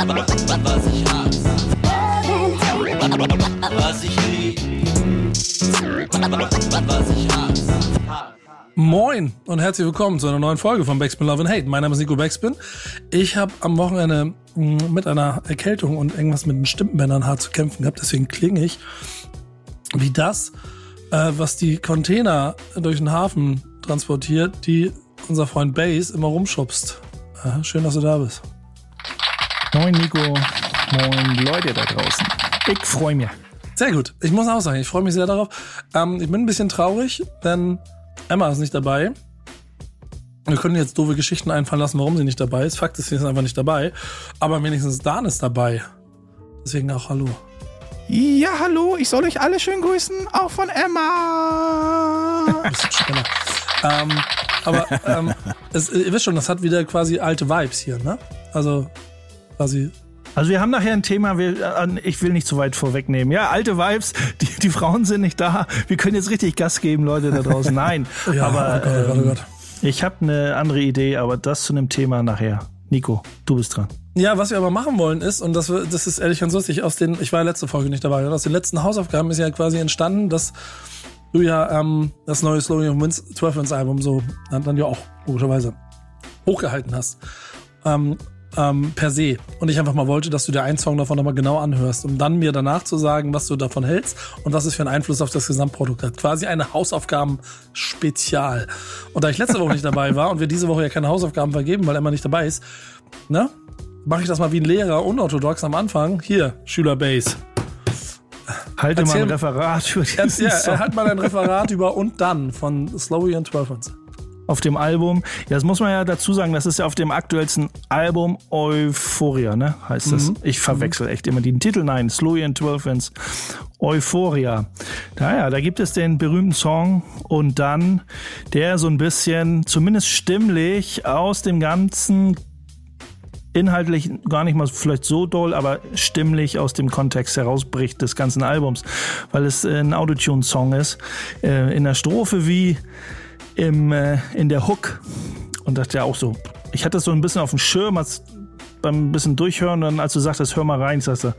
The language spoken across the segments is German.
Was ich. Moin und herzlich willkommen zu einer neuen Folge von Backspin Love and Hate. Mein Name ist Nico Backspin. Ich habe am Wochenende mh, mit einer Erkältung und irgendwas mit den Stimmbändern hart zu kämpfen gehabt. Deswegen klinge ich wie das, äh, was die Container durch den Hafen transportiert, die unser Freund Base immer rumschubst. Äh, schön, dass du da bist. Moin Nico, moin Leute da draußen. Ich freue mich. Sehr gut. Ich muss auch sagen, ich freue mich sehr darauf. Ähm, ich bin ein bisschen traurig, denn Emma ist nicht dabei. Wir können jetzt doofe Geschichten einfallen lassen, warum sie nicht dabei ist. Fakt ist, sie ist einfach nicht dabei. Aber wenigstens Dan ist dabei. Deswegen auch Hallo. Ja, hallo, ich soll euch alle schön grüßen, auch von Emma. Bisschen ähm, aber ähm, es, ihr wisst schon, das hat wieder quasi alte Vibes hier, ne? Also quasi Also wir haben nachher ein Thema, wir, ich will nicht zu weit vorwegnehmen. Ja, alte Vibes, die, die Frauen sind nicht da. Wir können jetzt richtig Gas geben, Leute da draußen. Nein, Ja, aber oh Gott, oh Gott, oh ähm, Gott. ich habe eine andere Idee, aber das zu einem Thema nachher. Nico, du bist dran. Ja, was wir aber machen wollen ist, und das, das ist ehrlich ganz lustig, aus den, ich war ja letzte Folge nicht dabei, und aus den letzten Hausaufgaben ist ja quasi entstanden, dass du ja ähm, das neue Slowly of Wins 12 Wins Album so dann, dann ja auch logischerweise hochgehalten hast. Ähm, ähm, per se. Und ich einfach mal wollte, dass du dir einen Song davon nochmal genau anhörst, um dann mir danach zu sagen, was du davon hältst und was es für einen Einfluss auf das Gesamtprodukt hat. Quasi eine Hausaufgaben-Spezial. Und da ich letzte Woche nicht dabei war und wir diese Woche ja keine Hausaufgaben vergeben, weil Emma nicht dabei ist, ne? Mache ich das mal wie ein Lehrer, unorthodox am Anfang. Hier, Schüler Base. Halte mal Erzähl- ein Referat über diesen Ja, Song. hat mal ein Referat über und dann von and 12 Ones. Auf dem Album. Ja, das muss man ja dazu sagen, das ist ja auf dem aktuellsten Album Euphoria, ne? Heißt das. Ich verwechsel echt immer den Titel. Nein, Slowy and 12 Ends. Euphoria. Naja, da gibt es den berühmten Song und dann, der so ein bisschen, zumindest stimmlich, aus dem ganzen inhaltlich gar nicht mal vielleicht so doll, aber stimmlich aus dem Kontext herausbricht des ganzen Albums, weil es ein Autotune-Song ist. Äh, in der Strophe wie im, äh, in der Hook. Und dachte ja auch so, ich hatte das so ein bisschen auf dem Schirm, als beim bisschen durchhören, dann als du sagtest, hör mal rein, ich sagte,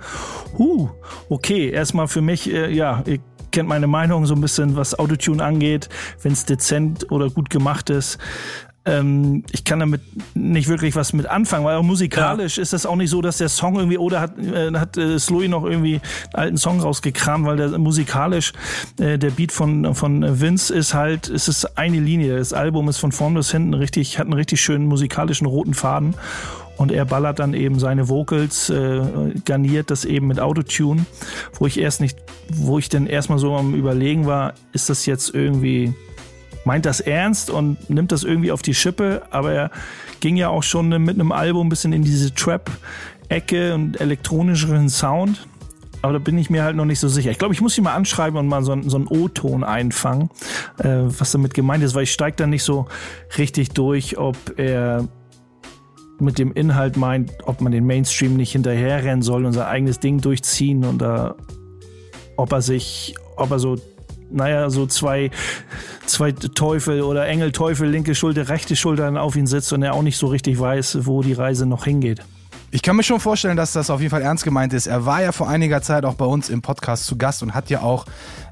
huh, okay, erstmal für mich, äh, ja, ihr kennt meine Meinung so ein bisschen, was Autotune angeht, wenn es dezent oder gut gemacht ist. Ähm, ich kann damit nicht wirklich was mit anfangen, weil auch musikalisch ist das auch nicht so, dass der Song irgendwie, oder hat, äh, hat äh, Slowy noch irgendwie einen alten Song rausgekramt, weil der musikalisch, äh, der Beat von, von Vince ist halt, es ist eine Linie. Das Album ist von vorn bis hinten richtig, hat einen richtig schönen musikalischen roten Faden. Und er ballert dann eben seine Vocals, äh, garniert das eben mit Autotune, wo ich erst nicht, wo ich dann erstmal so am überlegen war, ist das jetzt irgendwie meint das ernst und nimmt das irgendwie auf die Schippe, aber er ging ja auch schon mit einem Album ein bisschen in diese Trap-Ecke und elektronischeren Sound. Aber da bin ich mir halt noch nicht so sicher. Ich glaube, ich muss ihn mal anschreiben und mal so, einen- so einen O-Ton einfangen, äh, was damit gemeint ist, weil ich steige da nicht so richtig durch, ob er mit dem Inhalt meint, ob man den Mainstream nicht hinterherrennen soll und sein eigenes Ding durchziehen und da, ob er sich, ob er so, naja, so zwei, zwei Teufel oder Engel, Teufel, linke Schulter, rechte Schulter auf ihn sitzt und er auch nicht so richtig weiß, wo die Reise noch hingeht. Ich kann mir schon vorstellen, dass das auf jeden Fall ernst gemeint ist. Er war ja vor einiger Zeit auch bei uns im Podcast zu Gast und hat ja auch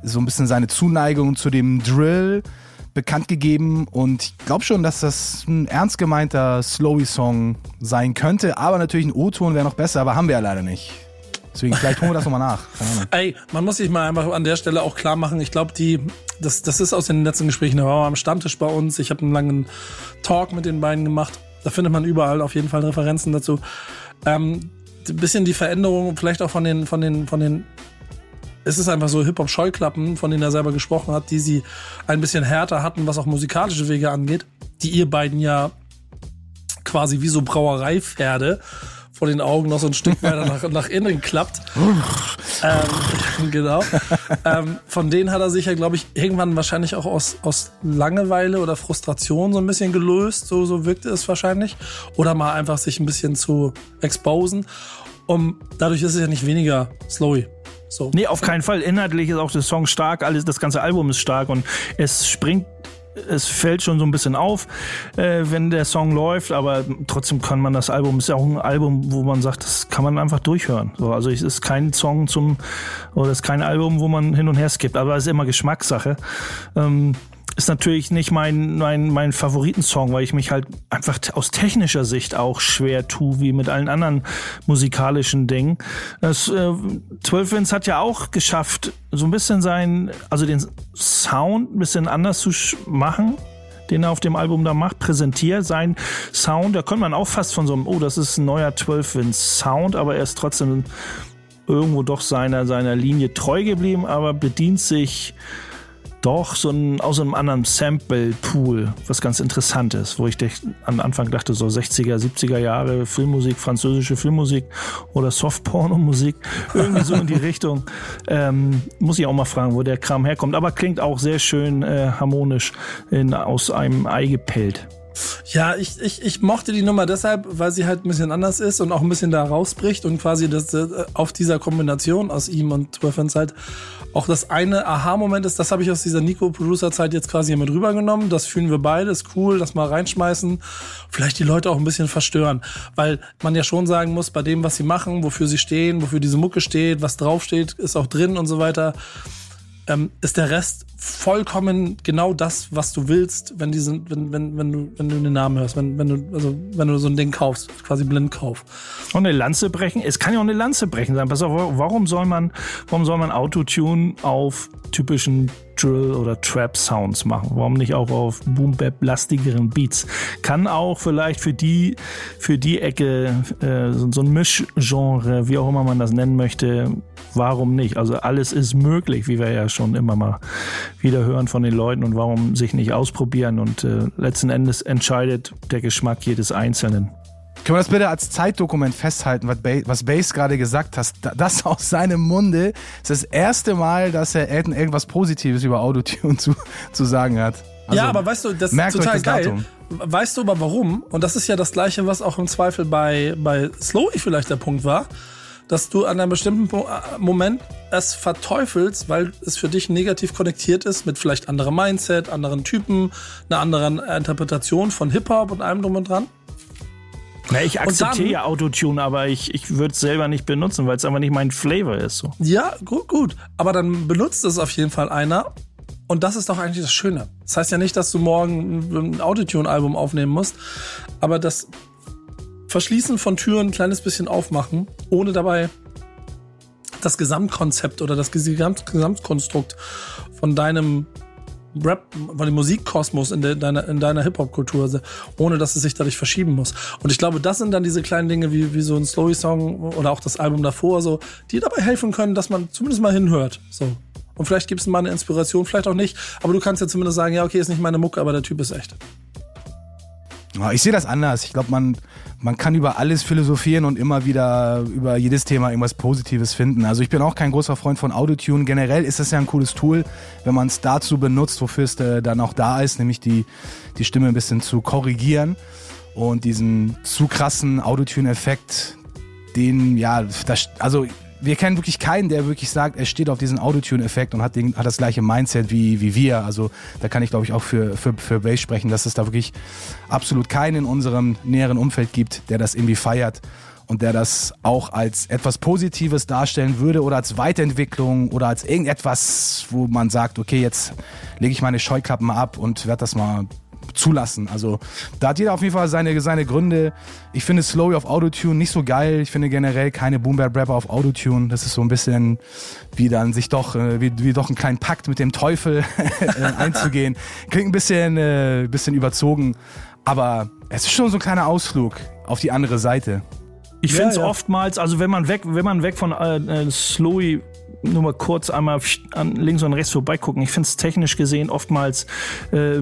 so ein bisschen seine Zuneigung zu dem Drill bekannt gegeben. Und ich glaube schon, dass das ein ernst gemeinter Slowy-Song sein könnte. Aber natürlich ein O-Ton wäre noch besser, aber haben wir ja leider nicht. Deswegen, vielleicht holen wir das nochmal nach. Ey, man muss sich mal einfach an der Stelle auch klar machen, ich glaube, die, das, das ist aus den letzten Gesprächen, da war man am Stammtisch bei uns, ich habe einen langen Talk mit den beiden gemacht, da findet man überall auf jeden Fall Referenzen dazu. Ähm, bisschen die Veränderung, vielleicht auch von den, von den, von den, es ist einfach so Hip-Hop-Scheuklappen, von denen er selber gesprochen hat, die sie ein bisschen härter hatten, was auch musikalische Wege angeht, die ihr beiden ja quasi wie so Brauereipferde vor den Augen noch so ein Stück weiter nach, nach innen klappt. ähm, genau. ähm, von denen hat er sich ja, glaube ich, irgendwann wahrscheinlich auch aus, aus Langeweile oder Frustration so ein bisschen gelöst. So, so wirkte es wahrscheinlich. Oder mal einfach sich ein bisschen zu exposen. Um, dadurch ist es ja nicht weniger slowy. So. Nee, auf keinen Fall. Inhaltlich ist auch der Song stark, alles, das ganze Album ist stark und es springt es fällt schon so ein bisschen auf, äh, wenn der Song läuft, aber trotzdem kann man das Album, ist ja auch ein Album, wo man sagt, das kann man einfach durchhören. So, also es ist kein Song zum, oder es ist kein Album, wo man hin und her skippt, aber es ist immer Geschmackssache. Ähm, ist natürlich nicht mein, mein, mein Favoritensong, weil ich mich halt einfach aus technischer Sicht auch schwer tue, wie mit allen anderen musikalischen Dingen. Das, äh, 12 Wins hat ja auch geschafft, so ein bisschen sein, also den Sound ein bisschen anders zu machen den er auf dem Album da macht, präsentiert. Sein Sound, da könnte man auch fast von so einem, oh, das ist ein neuer 12 Wins Sound, aber er ist trotzdem irgendwo doch seiner, seiner Linie treu geblieben, aber bedient sich doch so ein, aus einem anderen Sample-Pool, was ganz interessant ist, wo ich am Anfang dachte, so 60er, 70er Jahre Filmmusik, französische Filmmusik oder Softporno-Musik, irgendwie so in die Richtung. Ähm, muss ich auch mal fragen, wo der Kram herkommt, aber klingt auch sehr schön äh, harmonisch in, aus einem Ei gepellt. Ja, ich, ich, ich mochte die Nummer deshalb, weil sie halt ein bisschen anders ist und auch ein bisschen da rausbricht und quasi das, äh, auf dieser Kombination aus ihm und Twelve halt auch das eine Aha-Moment ist, das habe ich aus dieser Nico-Producer-Zeit jetzt quasi mit rübergenommen. Das fühlen wir beide, ist cool, das mal reinschmeißen. Vielleicht die Leute auch ein bisschen verstören. Weil man ja schon sagen muss, bei dem, was sie machen, wofür sie stehen, wofür diese Mucke steht, was draufsteht, ist auch drin und so weiter ähm, ist der Rest vollkommen genau das, was du willst, wenn diesen, wenn, wenn, wenn du, wenn du den Namen hörst, wenn, wenn du, also wenn du so ein Ding kaufst, quasi blind kauf. Und eine Lanze brechen, es kann ja auch eine Lanze brechen sein. Pass auf, warum soll man, warum soll man Autotune auf typischen Drill oder Trap Sounds machen. Warum nicht auch auf Boom Bap lastigeren Beats? Kann auch vielleicht für die für die Ecke äh, so, so ein Mischgenre, wie auch immer man das nennen möchte, warum nicht? Also alles ist möglich, wie wir ja schon immer mal wieder hören von den Leuten und warum sich nicht ausprobieren und äh, letzten Endes entscheidet der Geschmack jedes Einzelnen. Können wir das bitte als Zeitdokument festhalten, was, ba was Bass gerade gesagt hat? Das aus seinem Munde ist das erste Mal, dass er Elton irgendwas Positives über Autotune zu, zu sagen hat. Also, ja, aber weißt du, das ist total das geil. Datum. Weißt du aber warum? Und das ist ja das Gleiche, was auch im Zweifel bei, bei Slowy vielleicht der Punkt war, dass du an einem bestimmten äh, Moment es verteufelst, weil es für dich negativ konnektiert ist mit vielleicht anderem Mindset, anderen Typen, einer anderen Interpretation von Hip-Hop und allem drum und dran. Na, ich akzeptiere ja Autotune, aber ich, ich würde es selber nicht benutzen, weil es einfach nicht mein Flavor ist. So. Ja, gut, gut. Aber dann benutzt es auf jeden Fall einer. Und das ist doch eigentlich das Schöne. Das heißt ja nicht, dass du morgen ein Autotune-Album aufnehmen musst, aber das Verschließen von Türen ein kleines bisschen aufmachen, ohne dabei das Gesamtkonzept oder das Gesamt Gesamtkonstrukt von deinem Rap, von dem Musikkosmos in, de, deiner, in deiner Hip-Hop-Kultur, also ohne dass es sich dadurch verschieben muss. Und ich glaube, das sind dann diese kleinen Dinge wie, wie so ein Slowy-Song oder auch das Album davor, so, die dabei helfen können, dass man zumindest mal hinhört. So. Und vielleicht gibt es mal eine Inspiration, vielleicht auch nicht. Aber du kannst ja zumindest sagen, ja, okay, ist nicht meine Mucke, aber der Typ ist echt. Ich sehe das anders. Ich glaube, man, man kann über alles philosophieren und immer wieder über jedes Thema irgendwas Positives finden. Also ich bin auch kein großer Freund von Autotune. Generell ist das ja ein cooles Tool, wenn man es dazu benutzt, wofür es äh, dann auch da ist, nämlich die, die Stimme ein bisschen zu korrigieren und diesen zu krassen Autotune-Effekt, den, ja, das, also wir kennen wirklich keinen, der wirklich sagt, er steht auf diesen Autotune-Effekt und hat, den, hat das gleiche Mindset wie, wie wir. Also da kann ich, glaube ich, auch für, für, für Bass sprechen, dass es da wirklich absolut keinen in unserem näheren Umfeld gibt, der das irgendwie feiert und der das auch als etwas Positives darstellen würde oder als Weiterentwicklung oder als irgendetwas, wo man sagt, okay, jetzt lege ich meine Scheuklappen ab und werde das mal zulassen. Also da hat jeder auf jeden Fall seine, seine Gründe. Ich finde Slowy auf Autotune nicht so geil. Ich finde generell keine Boom Bap Rapper auf Autotune. Das ist so ein bisschen wie dann sich doch, äh, wie, wie doch einen kleinen Pakt mit dem Teufel äh, einzugehen. Klingt ein bisschen, äh, bisschen überzogen. Aber es ist schon so ein kleiner Ausflug auf die andere Seite. Ich finde es ja, ja. oftmals, also wenn man weg, wenn man weg von äh, äh Slowy nur mal kurz einmal an links und rechts vorbeigucken. Ich finde es technisch gesehen oftmals äh,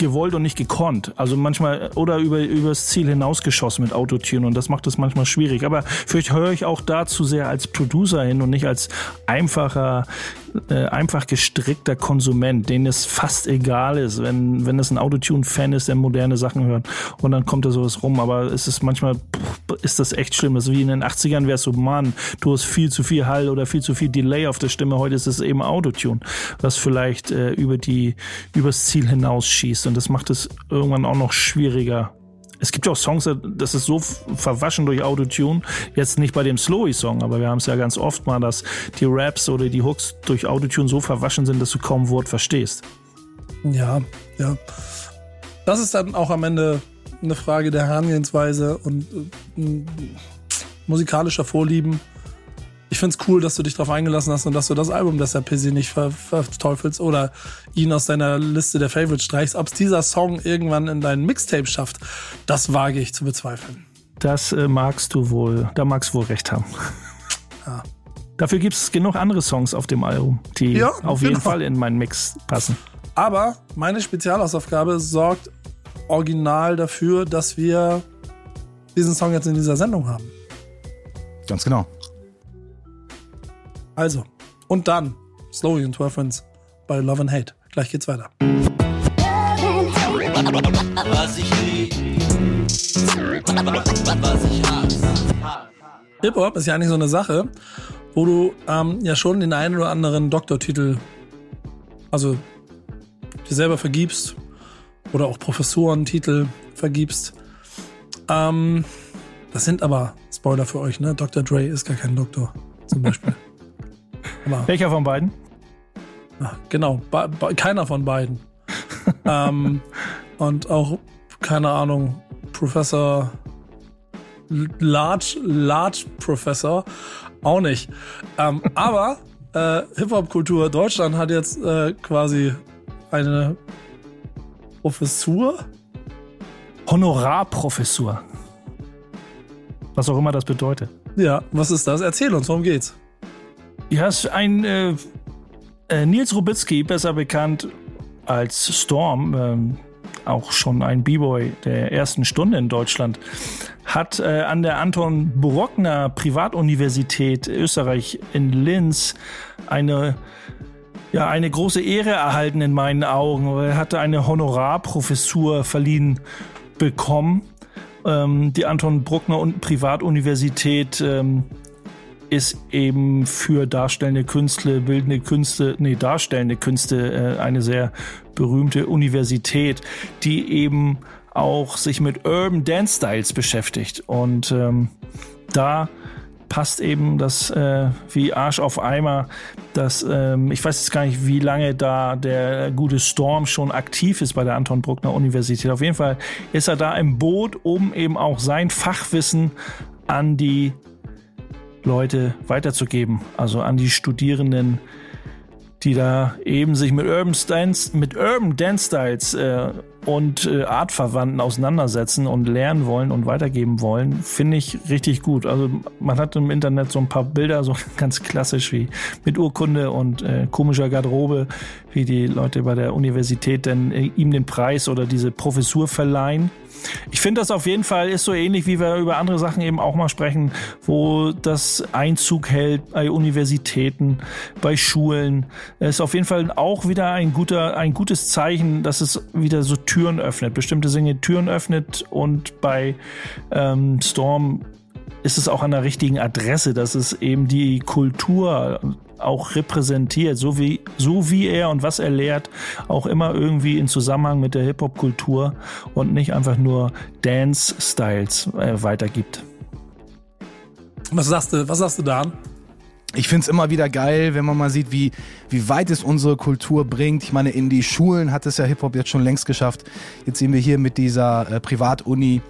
gewollt und nicht gekonnt. Also manchmal oder über übers Ziel hinausgeschossen mit Autotune und das macht es manchmal schwierig. Aber vielleicht höre ich auch da zu sehr als Producer hin und nicht als einfacher, äh, einfach gestrickter Konsument, denen es fast egal ist, wenn wenn es ein Autotune-Fan ist, der moderne Sachen hört und dann kommt da sowas rum. Aber es ist manchmal ist das echt schlimm. Das ist wie in den 80ern wäre es so, Mann, du hast viel zu viel Hall oder viel zu viel Delay auf der Stimme. Heute ist es eben Autotune, was vielleicht äh, über die, übers Ziel hinausschießt. Und das macht es irgendwann auch noch schwieriger, es gibt auch Songs, das ist so verwaschen durch Autotune. Jetzt nicht bei dem Slowy-Song, aber wir haben es ja ganz oft mal, dass die Raps oder die Hooks durch Autotune so verwaschen sind, dass du kaum Wort verstehst. Ja, ja. Das ist dann auch am Ende eine Frage der Herangehensweise und äh, musikalischer Vorlieben ich finde es cool, dass du dich darauf eingelassen hast und dass du das Album des Pizzi nicht ver verteufelst oder ihn aus deiner Liste der Favorites streichst. Ob es dieser Song irgendwann in deinen Mixtape schafft, das wage ich zu bezweifeln. Das äh, magst du wohl, da magst du wohl recht haben. Ja. Dafür gibt es genug andere Songs auf dem Album, die ja, auf jeden genau. Fall in meinen Mix passen. Aber meine Spezialhausaufgabe sorgt original dafür, dass wir diesen Song jetzt in dieser Sendung haben. Ganz genau. Also, und dann Slowly and 12 Friends bei Love and Hate. Gleich geht's weiter. Was ich was ich Hip-Hop ist ja eigentlich so eine Sache, wo du ähm, ja schon den einen oder anderen Doktortitel, also dir selber vergibst oder auch Professorentitel vergibst. Ähm, das sind aber, Spoiler für euch, ne? Dr. Dre ist gar kein Doktor, zum Beispiel. Aber Welcher von beiden? Genau, keiner von beiden. ähm, und auch, keine Ahnung, Professor Large, Large Professor auch nicht. Ähm, aber äh, Hip-Hop-Kultur Deutschland hat jetzt äh, quasi eine Professur. Honorarprofessur. Was auch immer das bedeutet. Ja, was ist das? Erzähl uns, worum geht's? Ja, ist ein äh, äh, Nils Rubitzky, besser bekannt als Storm, ähm, auch schon ein B-Boy der ersten Stunde in Deutschland, hat äh, an der Anton Bruckner Privatuniversität Österreich in Linz eine ja, eine große Ehre erhalten in meinen Augen. Er hatte eine Honorarprofessur verliehen bekommen. Ähm, die Anton Bruckner Privatuniversität ähm, ist eben für darstellende Künste, bildende Künste, nee, darstellende Künste äh, eine sehr berühmte Universität, die eben auch sich mit Urban Dance Styles beschäftigt. Und ähm, da passt eben das äh, wie Arsch auf Eimer. Das, ähm, ich weiß jetzt gar nicht, wie lange da der gute Storm schon aktiv ist bei der Anton Bruckner Universität. Auf jeden Fall ist er da im Boot, um eben auch sein Fachwissen an die Leute weiterzugeben, also an die Studierenden, die da eben sich mit Urban Dance, mit Urban Dance Styles äh, und äh, Artverwandten auseinandersetzen und lernen wollen und weitergeben wollen, finde ich richtig gut. Also man hat im Internet so ein paar Bilder, so ganz klassisch wie mit Urkunde und äh, komischer Garderobe, wie die Leute bei der Universität denn äh, ihm den Preis oder diese Professur verleihen. Ich finde das auf jeden Fall ist so ähnlich, wie wir über andere Sachen eben auch mal sprechen, wo das Einzug hält bei Universitäten, bei Schulen. Es ist auf jeden Fall auch wieder ein guter, ein gutes Zeichen, dass es wieder so Türen öffnet, bestimmte Dinge Türen öffnet und bei ähm, Storm ist es auch an der richtigen Adresse, dass es eben die Kultur auch repräsentiert, so wie, so wie er und was er lehrt, auch immer irgendwie in Zusammenhang mit der Hip-Hop-Kultur und nicht einfach nur Dance-Styles äh, weitergibt. Was sagst du, was sagst du da? Ich finde es immer wieder geil, wenn man mal sieht, wie, wie weit es unsere Kultur bringt. Ich meine, in die Schulen hat es ja Hip-Hop jetzt schon längst geschafft. Jetzt sehen wir hier mit dieser äh, Privatuni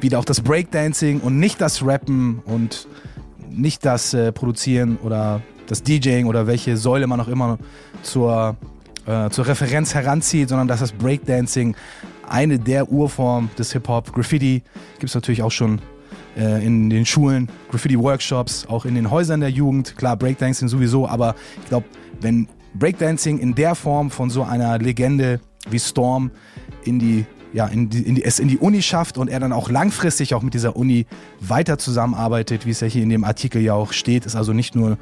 wieder auch das Breakdancing und nicht das Rappen und nicht das äh, Produzieren oder das DJing oder welche Säule man auch immer zur, äh, zur Referenz heranzieht, sondern dass das Breakdancing eine der Urformen des Hip-Hop, Graffiti, gibt es natürlich auch schon äh, in den Schulen, Graffiti-Workshops, auch in den Häusern der Jugend, klar, Breakdancing sowieso, aber ich glaube, wenn Breakdancing in der Form von so einer Legende wie Storm in die ja, in die, in die, es in die Uni schafft und er dann auch langfristig auch mit dieser Uni weiter zusammenarbeitet, wie es ja hier in dem Artikel ja auch steht, ist also nicht nur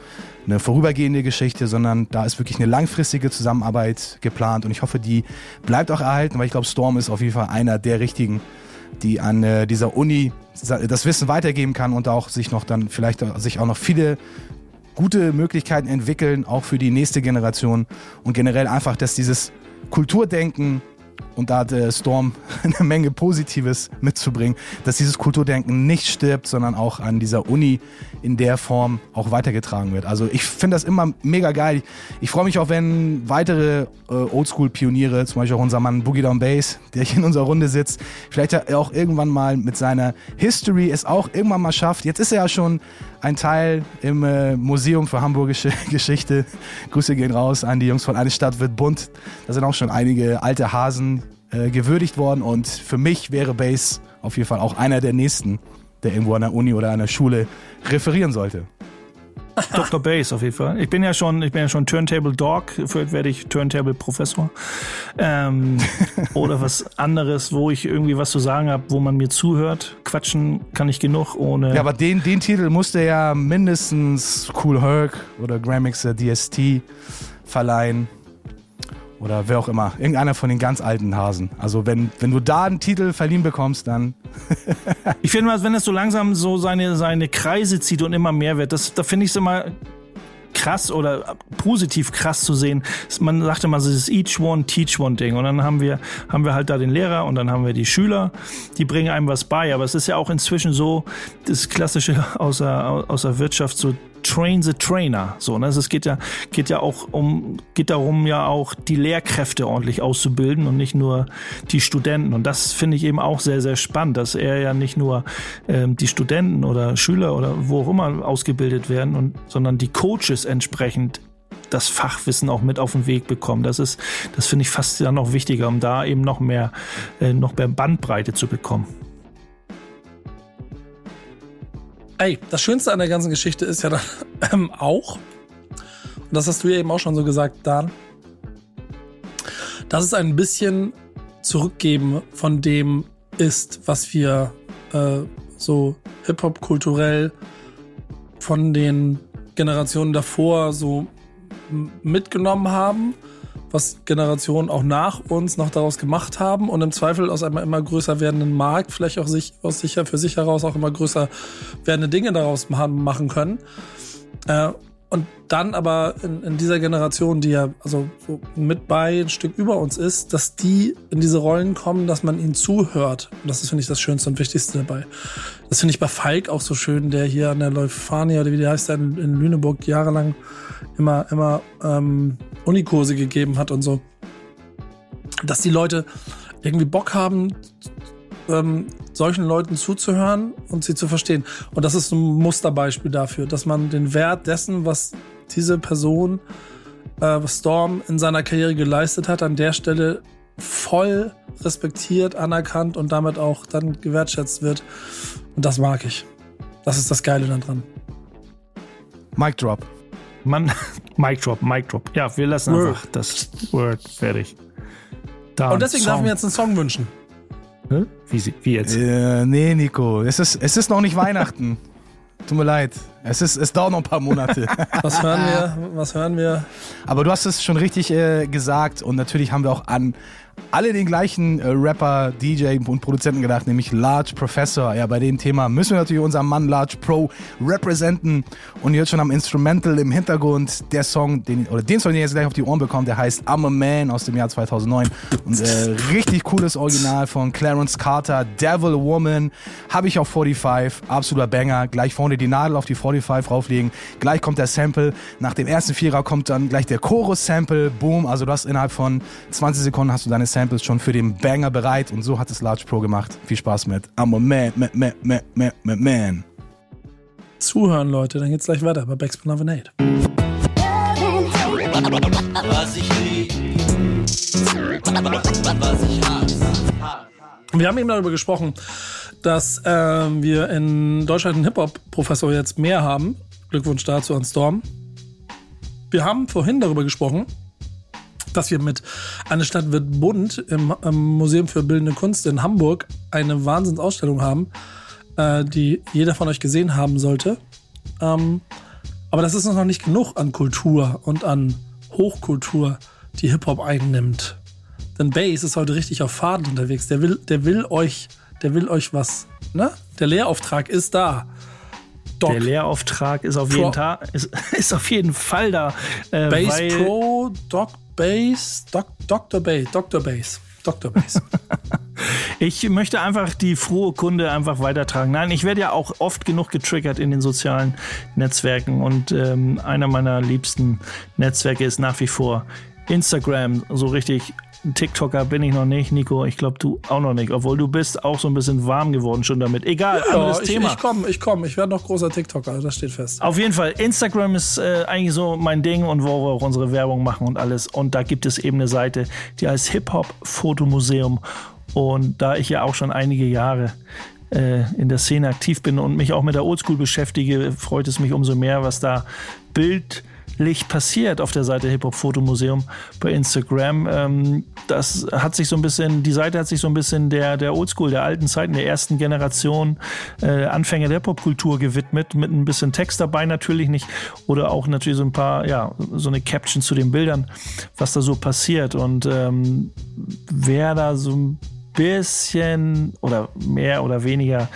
eine vorübergehende Geschichte, sondern da ist wirklich eine langfristige Zusammenarbeit geplant und ich hoffe, die bleibt auch erhalten, weil ich glaube, Storm ist auf jeden Fall einer der richtigen die an äh, dieser Uni das Wissen weitergeben kann und auch sich noch dann vielleicht sich auch noch viele gute Möglichkeiten entwickeln, auch für die nächste Generation und generell einfach, dass dieses Kulturdenken und da hat äh, Storm eine Menge Positives mitzubringen, dass dieses Kulturdenken nicht stirbt, sondern auch an dieser Uni in der Form auch weitergetragen wird. Also ich finde das immer mega geil. Ich, freue mich auch, wenn weitere äh, Oldschool-Pioniere, zum Beispiel auch unser Mann Boogie Down Bass, der hier in unserer Runde sitzt, vielleicht auch irgendwann mal mit seiner History es auch irgendwann mal schafft. Jetzt ist er ja schon ein Teil im äh, Museum für Hamburgische Geschichte. Grüße gehen raus an die Jungs von Eine Stadt wird bunt. Da sind auch schon einige alte Hasen äh, gewürdigt worden und für mich wäre Bass auf jeden Fall auch einer der nächsten, der irgendwo an der Uni oder an der Schule referieren sollte. Dr. Bass auf jeden Fall. Ich bin ja schon, ich bin ja schon Turntable Dog, vielleicht werde ich Turntable Professor. Ähm, oder was anderes, wo ich irgendwie was zu sagen habe, wo man mir zuhört. Quatschen kann ich genug ohne. Ja, aber den, den Titel musste ja mindestens Cool Herc oder Grammixer DST verleihen. Oder wer auch immer. Irgendeiner von den ganz alten Hasen. Also wenn, wenn du da einen Titel verliehen bekommst, dann. ich finde, wenn es so langsam so seine, seine Kreise zieht und immer mehr wird, das, da finde ich es immer krass oder positiv krass zu sehen. Man sagt immer, es ist each one, teach one Ding. Und dann haben wir, haben wir halt da den Lehrer und dann haben wir die Schüler, die bringen einem was bei. Aber es ist ja auch inzwischen so, das Klassische aus der, aus der Wirtschaft, so train the trainer. So, ne? Also es geht ja, geht ja auch um, geht darum, ja auch die Lehrkräfte ordentlich auszubilden und nicht nur die Studenten. Und das finde ich eben auch sehr, sehr spannend, dass er ja nicht nur ähm, die Studenten oder Schüler oder wo auch immer ausgebildet werden, und, sondern die Coaches entsprechend das Fachwissen auch mit auf den Weg bekommen. Das ist, das finde ich fast ja noch wichtiger, um da eben noch mehr, äh, noch mehr Bandbreite zu bekommen. Ey, das Schönste an der ganzen Geschichte ist ja dann ähm, auch, und das hast du ja eben auch schon so gesagt, Dan, dass es ein bisschen zurückgeben von dem ist, was wir äh, so Hip-Hop kulturell von den Generationen davor so mitgenommen haben was Generationen auch nach uns noch daraus gemacht haben und im Zweifel aus einem immer größer werdenden Markt vielleicht auch sich aus sicher für sich heraus auch immer größer werdende Dinge daraus machen können. Äh, und dann aber in, in, dieser Generation, die ja also so mit bei ein Stück über uns ist, dass die in diese Rollen kommen, dass man ihnen zuhört. Und das ist, finde ich, das Schönste und Wichtigste dabei. Das finde ich bei Falk auch so schön, der hier an der Leufania oder wie die heißt, in, in Lüneburg jahrelang immer, immer ähm, Unikurse gegeben hat und so. Dass die Leute irgendwie Bock haben, ähm, solchen Leuten zuzuhören und sie zu verstehen. Und das ist ein Musterbeispiel dafür, dass man den Wert dessen, was diese Person, äh, Storm in seiner Karriere geleistet hat, an der Stelle voll respektiert, anerkannt und damit auch dann gewertschätzt wird. Und das mag ich. Das ist das Geile daran. Mic Drop. Mann, Mic Drop, Mic Drop. Ja, wir lassen Word. einfach das Word fertig. Da und deswegen darf ich mir jetzt einen Song wünschen. Wie, wie jetzt? Äh, nee, Nico, es ist, es ist noch nicht Weihnachten. Tut mir leid. Es, ist, es dauert noch ein paar Monate. Was hören wir? Was hören wir? Aber du hast es schon richtig äh, gesagt und natürlich haben wir auch an alle den gleichen äh, Rapper, DJ und Produzenten gedacht, nämlich Large Professor. Ja, bei dem Thema müssen wir natürlich unseren Mann Large Pro representen. Und jetzt schon am Instrumental im Hintergrund der Song, den, oder den Song, den ihr jetzt gleich auf die Ohren bekommt, der heißt I'm a Man aus dem Jahr 2009. Und äh, richtig cooles Original von Clarence Carter, Devil Woman. Habe ich auf 45, absoluter Banger. Gleich vorne die Nadel auf die 45 rauflegen. Gleich kommt der Sample. Nach dem ersten Vierer kommt dann gleich der Chorus-Sample. Boom. Also du hast innerhalb von 20 Sekunden hast du deine Samples schon für den Banger bereit und so hat es Large Pro gemacht. Viel Spaß mit I'm a man, man, man, man, man, man, man. Zuhören, Leute, dann geht's gleich weiter bei Backspin of a Nate. Was ich lieb, was ich hasse. Wir haben eben darüber gesprochen, dass ähm, wir in Deutschland einen Hip-Hop-Professor jetzt mehr haben. Glückwunsch dazu an Storm. Wir haben vorhin darüber gesprochen, dass wir mit Eine Stadt wird bunt im, im Museum für Bildende Kunst in Hamburg eine Wahnsinnsausstellung haben, äh, die jeder von euch gesehen haben sollte. Ähm, aber das ist noch nicht genug an Kultur und an Hochkultur, die Hip-Hop einnimmt. Denn Bass ist heute richtig auf Faden unterwegs. Der will, der will euch der will euch was, ne? Der Lehrauftrag ist da. Doc. Der Lehrauftrag ist auf jeden Tag, ist, ist auf jeden Fall da. Äh, Base Pro, Doc Base, Doc, Dr. Base, Dr. Base, Dr. Base. Ich möchte einfach die frohe Kunde einfach weitertragen. Nein, ich werde ja auch oft genug getriggert in den sozialen Netzwerken und ähm, einer meiner liebsten Netzwerke ist nach wie vor Instagram. So richtig TikToker bin ich noch nicht, Nico. Ich glaube, du auch noch nicht. Obwohl du bist auch so ein bisschen warm geworden schon damit. Egal, anderes Ja, ich, Thema. ich komme, ich komme. Ich werde noch großer TikToker, das steht fest. Auf jeden Fall, Instagram ist äh, eigentlich so mein Ding und wo wir auch unsere Werbung machen und alles. Und da gibt es eben eine Seite, die heißt Hip-Hop-Fotomuseum. Und da ich ja auch schon einige Jahre äh, in der Szene aktiv bin und mich auch mit der Oldschool beschäftige, freut es mich umso mehr, was da bildlich passiert auf der Seite Hip-Hop-Fotomuseum bei Instagram. Ähm, das hat sich so ein bisschen, die Seite hat sich so ein bisschen der, der Oldschool, der alten Zeiten, der ersten Generation, äh, Anfänge der Popkultur gewidmet, mit ein bisschen Text dabei natürlich nicht oder auch natürlich so ein paar, ja, so eine Caption zu den Bildern, was da so passiert und ähm, wer da so ein bisschen oder mehr oder weniger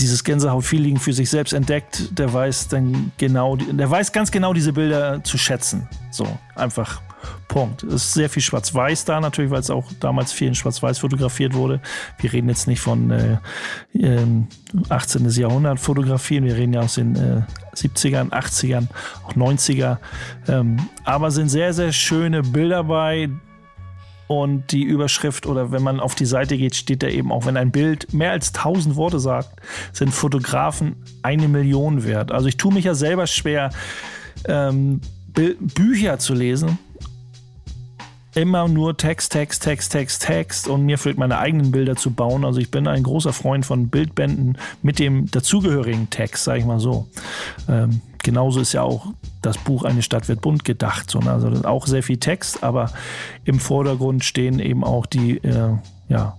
dieses Gänsehaut-Feeling für sich selbst entdeckt, der weiß dann genau, der weiß ganz genau diese Bilder zu schätzen. So, einfach Punkt. Es ist sehr viel Schwarz-Weiß da natürlich, weil es auch damals viel in Schwarz-Weiß fotografiert wurde. Wir reden jetzt nicht von äh, ähm, 18. Jahrhundert Fotografien, wir reden ja aus den äh, 70ern, 80ern, auch 90er. Ähm, aber sind sehr, sehr schöne Bilder bei, und die Überschrift oder wenn man auf die Seite geht, steht da eben auch, wenn ein Bild mehr als 1000 Worte sagt, sind Fotografen eine Million wert. Also ich tue mich ja selber schwer, ähm, Bü- Bücher zu lesen. Immer nur Text, Text, Text, Text, Text und mir fehlt meine eigenen Bilder zu bauen. Also ich bin ein großer Freund von Bildbänden mit dem dazugehörigen Text, sage ich mal so. Ähm, genauso ist ja auch das Buch Eine Stadt wird bunt gedacht. So, ne? Also auch sehr viel Text, aber im Vordergrund stehen eben auch die, äh, ja,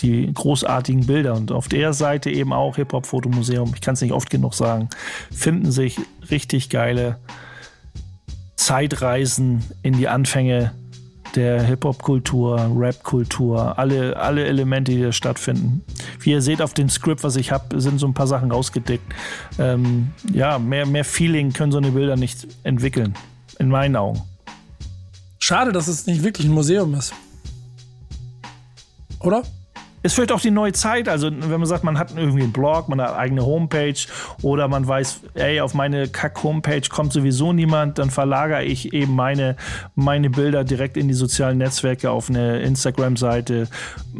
die großartigen Bilder. Und auf der Seite eben auch Hip-Hop-Fotomuseum, ich kann es nicht oft genug sagen, finden sich richtig geile Zeitreisen in die Anfänge der Hip-Hop-Kultur, Rap-Kultur, alle, alle Elemente, die da stattfinden. Wie ihr seht auf dem Skript, was ich habe, sind so ein paar Sachen rausgedickt. Ähm, ja, mehr, mehr Feeling können so eine Bilder nicht entwickeln, in meinen Augen. Schade, dass es nicht wirklich ein Museum ist. Oder? Ist vielleicht auch die neue Zeit. Also, wenn man sagt, man hat irgendwie einen Blog, man hat eine eigene Homepage oder man weiß, ey, auf meine Kack-Homepage kommt sowieso niemand, dann verlagere ich eben meine, meine Bilder direkt in die sozialen Netzwerke auf eine Instagram-Seite.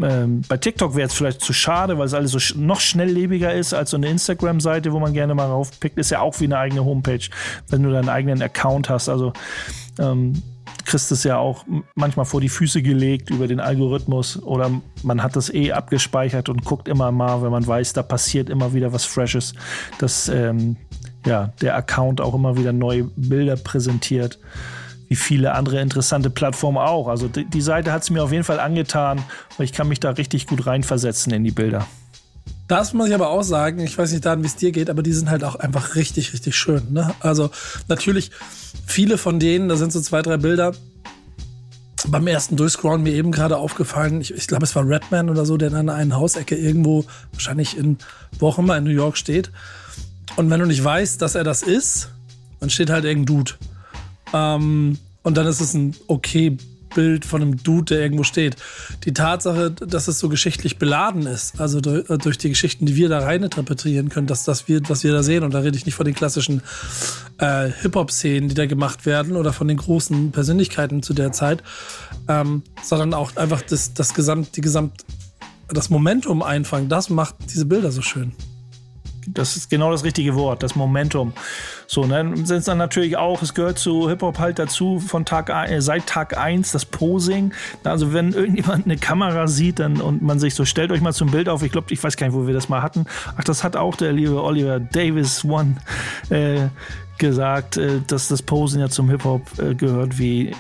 Ähm, bei TikTok wäre es vielleicht zu schade, weil es alles so sch noch schnelllebiger ist als so eine Instagram-Seite, wo man gerne mal raufpickt. Ist ja auch wie eine eigene Homepage, wenn du deinen eigenen Account hast. Also, ähm, kriegst es ja auch manchmal vor die Füße gelegt über den Algorithmus oder man hat das eh abgespeichert und guckt immer mal, wenn man weiß, da passiert immer wieder was Freshes, dass ähm, ja, der Account auch immer wieder neue Bilder präsentiert, wie viele andere interessante Plattformen auch. Also die, die Seite hat es mir auf jeden Fall angetan, weil ich kann mich da richtig gut reinversetzen in die Bilder. Das muss ich aber auch sagen, ich weiß nicht, wie es dir geht, aber die sind halt auch einfach richtig, richtig schön. Ne? Also natürlich, viele von denen, da sind so zwei, drei Bilder, beim ersten Durchscrollen mir eben gerade aufgefallen, ich, ich glaube, es war Redman oder so, der in einer einen Hausecke irgendwo, wahrscheinlich in, wo auch immer in New York steht. Und wenn du nicht weißt, dass er das ist, dann steht halt irgendein Dude. Ähm, und dann ist es ein okay Bild von einem Dude, der irgendwo steht. Die Tatsache, dass es so geschichtlich beladen ist, also durch, durch die Geschichten, die wir da rein interpretieren können, dass das wir, was wir da sehen, und da rede ich nicht von den klassischen äh, Hip-Hop-Szenen, die da gemacht werden, oder von den großen Persönlichkeiten zu der Zeit, ähm, sondern auch einfach das, das Gesamt, die Gesamt, das Momentum einfangen, das macht diese Bilder so schön. Das ist genau das richtige Wort, das Momentum. So, ne, sind es dann natürlich auch, es gehört zu Hip-Hop halt dazu, von Tag, äh, seit Tag 1 das Posing. Also wenn irgendjemand eine Kamera sieht dann, und man sich so, stellt euch mal zum Bild auf, ich glaube, ich weiß gar nicht, wo wir das mal hatten. Ach, das hat auch der liebe Oliver Davis One äh, gesagt, äh, dass das Posen ja zum Hip-Hop äh, gehört, wie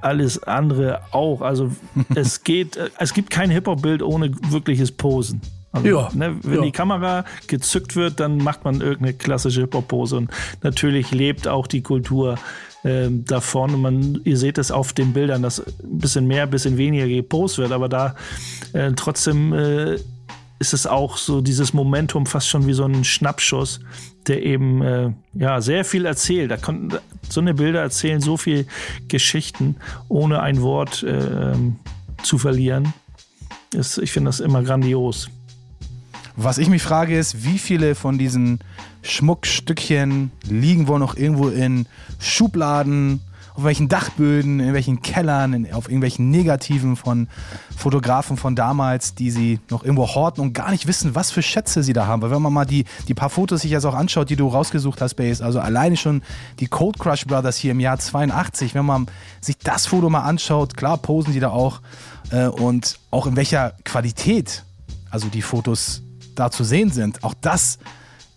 alles andere auch. Also es geht, äh, es gibt kein Hip-Hop-Bild ohne wirkliches Posen. Also, Ja, ne, wenn ja. die Kamera gezückt wird, dann macht man irgendeine klassische Hip-Hop-Pose. Und natürlich lebt auch die Kultur ähm, davon. Und man, ihr seht es auf den Bildern, dass ein bisschen mehr, ein bisschen weniger gepostet wird. Aber da äh, trotzdem äh, ist es auch so dieses Momentum fast schon wie so ein Schnappschuss, der eben äh, ja sehr viel erzählt. Da konnten so eine Bilder erzählen so viel Geschichten, ohne ein Wort äh, ähm, zu verlieren. Ist, ich finde das immer grandios. Was ich mich frage ist, wie viele von diesen Schmuckstückchen liegen wohl noch irgendwo in Schubladen, auf welchen Dachböden, in welchen Kellern, in, auf irgendwelchen Negativen von Fotografen von damals, die sie noch irgendwo horten und gar nicht wissen, was für Schätze sie da haben. Weil wenn man mal die, die paar Fotos sich jetzt auch anschaut, die du rausgesucht hast, Base, also alleine schon die Cold Crush Brothers hier im Jahr 82, wenn man sich das Foto mal anschaut, klar posen die da auch äh, und auch in welcher Qualität also die Fotos da zu sehen sind. Auch das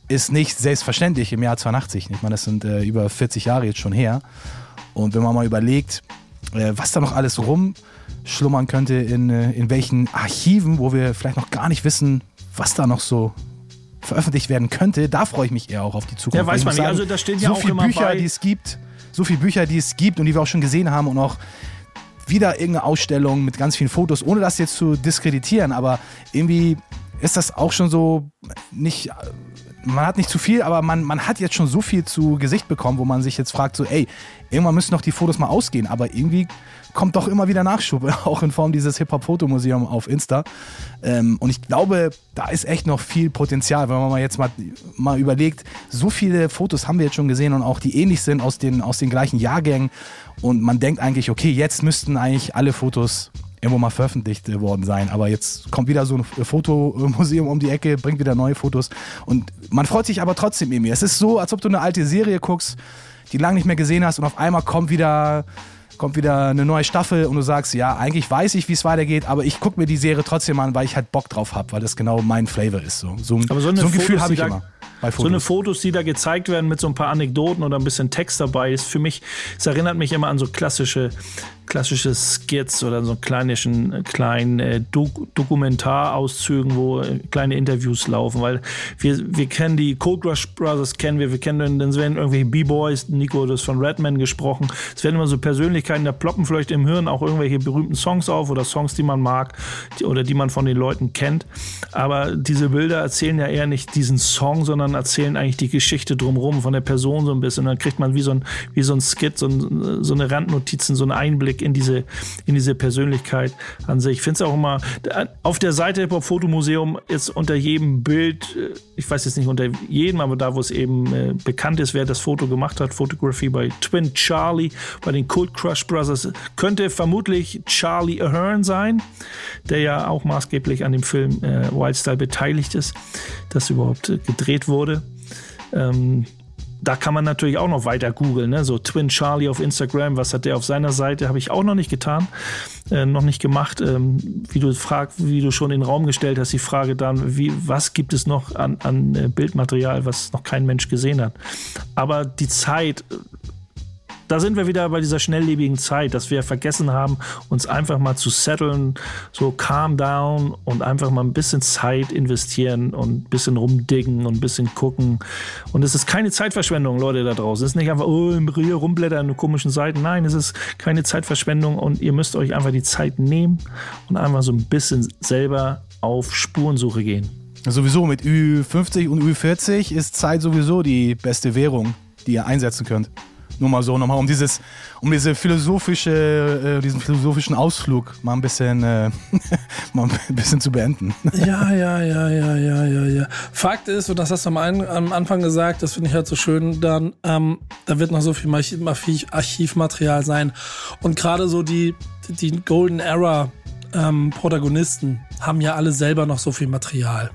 ist nicht selbstverständlich im Jahr 82. Ich meine, das sind äh, über 40 Jahre jetzt schon her. Und wenn man mal überlegt, äh, was da noch alles rumschlummern könnte, in, äh, in welchen Archiven, wo wir vielleicht noch gar nicht wissen, was da noch so veröffentlicht werden könnte, da freue ich mich eher auch auf die Zukunft. Ja, weiß man nicht. Also da stehen ja so auch viele Bücher, die es gibt, so viele Bücher, die es gibt und die wir auch schon gesehen haben und auch wieder irgendeine Ausstellung mit ganz vielen Fotos, ohne das jetzt zu diskreditieren, aber irgendwie ist das auch schon so nicht, man hat nicht zu viel, aber man, man hat jetzt schon so viel zu Gesicht bekommen, wo man sich jetzt fragt, so, ey, irgendwann müssen doch die Fotos mal ausgehen, aber irgendwie kommt doch immer wieder Nachschub, auch in Form dieses Hip-Hop-Fotomuseum auf Insta. Ähm, und ich glaube, da ist echt noch viel Potenzial, wenn man mal jetzt mal, mal überlegt, so viele Fotos haben wir jetzt schon gesehen und auch die ähnlich sind aus den, aus den gleichen Jahrgängen. Und man denkt eigentlich, okay, jetzt müssten eigentlich alle Fotos irgendwo mal veröffentlicht worden sein. Aber jetzt kommt wieder so ein Fotomuseum um die Ecke, bringt wieder neue Fotos. Und man freut sich aber trotzdem irgendwie. Es ist so, als ob du eine alte Serie guckst, die lange nicht mehr gesehen hast und auf einmal kommt wieder kommt wieder eine neue Staffel und du sagst, ja, eigentlich weiß ich, wie es weitergeht, aber ich gucke mir die Serie trotzdem an, weil ich halt Bock drauf habe, weil das genau mein Flavor ist. So, so, ein- Aber so so ein Gefühl Fotos, habe ich da- immer So eine. Fotos, die da gezeigt werden mit so ein paar Anekdoten oder ein bisschen Text dabei, ist für mich, es erinnert mich immer an so klassische, klassische Skits oder so kleinen, kleinen äh, Dok Dokumentarauszügen, wo äh, kleine Interviews laufen, weil wir, wir kennen die Cold Rush Brothers, kennen wir, wir kennen, dann werden irgendwelche B-Boys, Nico das von Redman gesprochen, es werden immer so Persönlichkeiten, da ploppen vielleicht im Hirn auch irgendwelche berühmten Songs auf oder Songs, die man mag die, oder die man von den Leuten kennt, aber diese Bilder erzählen ja eher nicht diesen Song, sondern erzählen eigentlich die Geschichte drumherum von der Person so ein bisschen. Dann kriegt man wie so ein, wie so ein Skit, so, ein, so eine Randnotizen, so einen Einblick in diese, in diese Persönlichkeit an sich. Ich finde es auch immer, auf der Seite Hip Hop Fotomuseum ist unter jedem Bild, äh, ich weiß jetzt nicht unter jedem, aber da, wo es eben äh, bekannt ist, wer das Foto gemacht hat, Photography bei Twin Charlie, bei den Cold Crush Brothers, könnte vermutlich Charlie Ahern sein, der ja auch maßgeblich an dem Film äh, Wildstyle beteiligt ist, das überhaupt äh, gedreht wurde. Ähm, da kann man natürlich auch noch weiter googeln, ne? so Twin Charlie auf Instagram, was hat der auf seiner Seite, habe ich auch noch nicht getan, äh, noch nicht gemacht. Ähm, wie du fragst, wie du schon in den Raum gestellt hast, die Frage dann, wie, was gibt es noch an, an äh, Bildmaterial, was noch kein Mensch gesehen hat. Aber die Zeit, da sind wir wieder bei dieser schnelllebigen Zeit, dass wir vergessen haben, uns einfach mal zu setteln, so calm down und einfach mal ein bisschen Zeit investieren und ein bisschen rumdiggen und ein bisschen gucken. Und es ist keine Zeitverschwendung, Leute da draußen. Es ist nicht einfach, oh, hier rumblättern komischen Seiten. Nein, es ist keine Zeitverschwendung und ihr müsst euch einfach die Zeit nehmen und einfach so ein bisschen selber auf Spurensuche gehen. Sowieso mit Ü50 und Ü40 ist Zeit sowieso die beste Währung, die ihr einsetzen könnt. Nur mal so, nochmal um dieses, um diese philosophische, äh, diesen philosophischen Ausflug mal ein bisschen, äh, mal ein bisschen zu beenden. Ja, ja, ja, ja, ja, ja, ja. Fakt ist, und das hast du am, ein, am Anfang gesagt, das finde ich halt so schön, dann, ähm, da wird noch so viel Archiv- Archiv- Archivmaterial sein. Und gerade so die, die Golden Era ähm, Protagonisten haben ja alle selber noch so viel Material.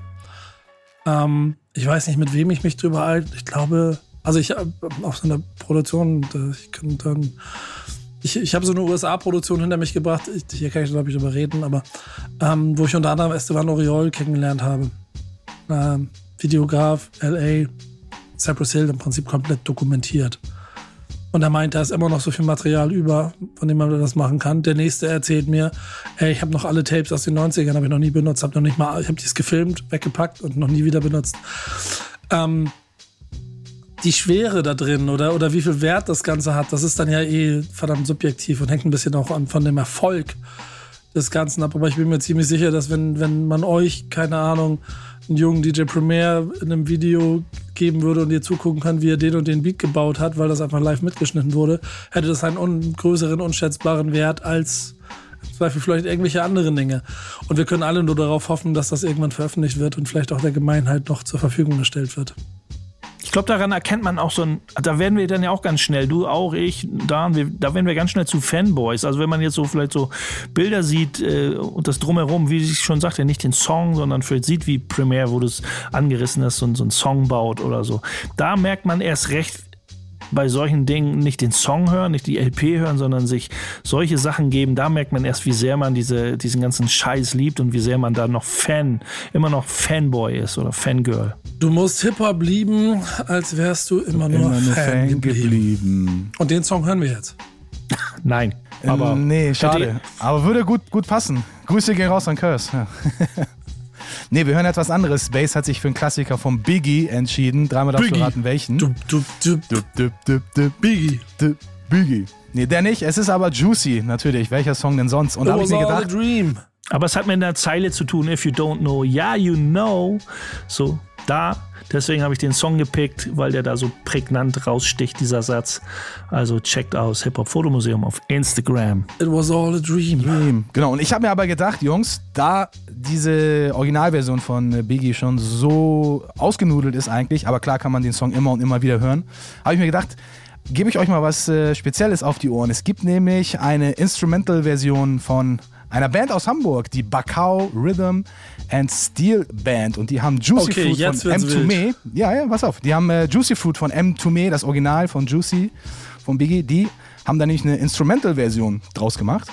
Ähm, ich weiß nicht, mit wem ich mich drüber halt. Ich glaube, also ich habe auf so einer Produktion, ich kann dann. Ich, ich habe so eine USA-Produktion hinter mich gebracht. Ich, hier kann ich, glaube ich, drüber reden, aber ähm, wo ich unter anderem Esteban Oriol kennengelernt habe. Ähm, Videograf, LA, Cypress Hill im Prinzip komplett dokumentiert. Und er meint, da ist immer noch so viel Material über, von dem man das machen kann. Der nächste erzählt mir, ey, ich habe noch alle Tapes aus den 90ern, habe ich noch nie benutzt, habe noch nicht mal, ich habe dies gefilmt, weggepackt und noch nie wieder benutzt. Ähm, die Schwere da drin oder, oder wie viel Wert das Ganze hat, das ist dann ja eh verdammt subjektiv und hängt ein bisschen auch an von dem Erfolg des Ganzen ab. Aber ich bin mir ziemlich sicher, dass wenn, wenn man euch, keine Ahnung, einen jungen DJ Premier in einem Video geben würde und ihr zugucken kann, wie er den und den Beat gebaut hat, weil das einfach live mitgeschnitten wurde, hätte das einen un größeren, unschätzbaren Wert als im Zweifel vielleicht irgendwelche anderen Dinge. Und wir können alle nur darauf hoffen, dass das irgendwann veröffentlicht wird und vielleicht auch der Gemeinheit noch zur Verfügung gestellt wird. Ich glaube, daran erkennt man auch so ein, da werden wir dann ja auch ganz schnell, du auch, ich, da, da werden wir ganz schnell zu Fanboys. Also wenn man jetzt so vielleicht so Bilder sieht äh, und das drumherum, wie ich schon sagte, nicht den Song, sondern vielleicht sieht wie Premiere, wo du es angerissen hast, so, so ein Song baut oder so. Da merkt man erst recht, bei solchen Dingen nicht den Song hören, nicht die LP hören, sondern sich solche Sachen geben. Da merkt man erst, wie sehr man diese, diesen ganzen Scheiß liebt und wie sehr man da noch Fan, immer noch Fanboy ist oder Fangirl. Du musst Hip-Hop lieben, als wärst du immer nur, Immer nur Fan, Fan geblieben. geblieben. Und den Song hören wir jetzt. Nein. Aber Aber nee, schade. Aber würde gut, gut passen. Grüße gehen raus an Curse. Ja. nee, wir hören etwas anderes. Bass hat sich für einen Klassiker von Biggie entschieden. Dreimal darfst du Biggie. raten, welchen. Du, du, du, Biggie. Biggie. Nee, der nicht. Es ist aber Juicy, natürlich. Welcher Song denn sonst? Und da habe ich mir gedacht, dream. Aber es hat mit einer Zeile zu tun, if you don't know, yeah, you know. So, da. Deswegen habe ich den Song gepickt, weil der da so prägnant raussticht, dieser Satz. Also checkt aus Hip-Hop Fotomuseum auf Instagram. It was all a dream. Dream. Genau, und ich habe mir aber gedacht, Jungs, da diese Originalversion von Biggie schon so ausgenudelt ist eigentlich, aber klar kann man den Song immer und immer wieder hören, habe ich mir gedacht, gebe ich euch mal was äh, Spezielles auf die Ohren. Es gibt nämlich eine Instrumental-Version von einer Band aus Hamburg, die Bacau Rhythm and Steel Band. Und die haben Juicy Okay, Fruit von wird's M2 Me. Ja, ja, pass auf. Die haben äh, Juicy Fruit von M2 Me, das Original von Juicy, von Biggie. Die haben da nämlich eine Instrumental-Version draus gemacht.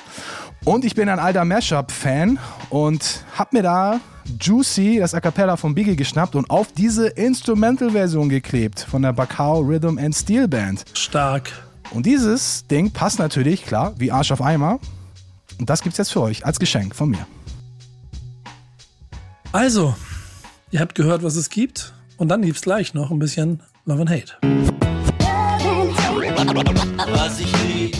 Und ich bin ein alter Mashup-Fan und hab mir da Juicy, das A Cappella von Biggie, geschnappt und auf diese Instrumental-Version geklebt von der Bacau Rhythm and Steel Band. Stark. Und dieses Ding passt natürlich, klar, wie Arsch auf Eimer. Und das gibt's jetzt für euch als Geschenk von mir. Also, ihr habt gehört, was es gibt. Und dann gibt's gleich noch ein bisschen Love and Hate. Was ich lieb,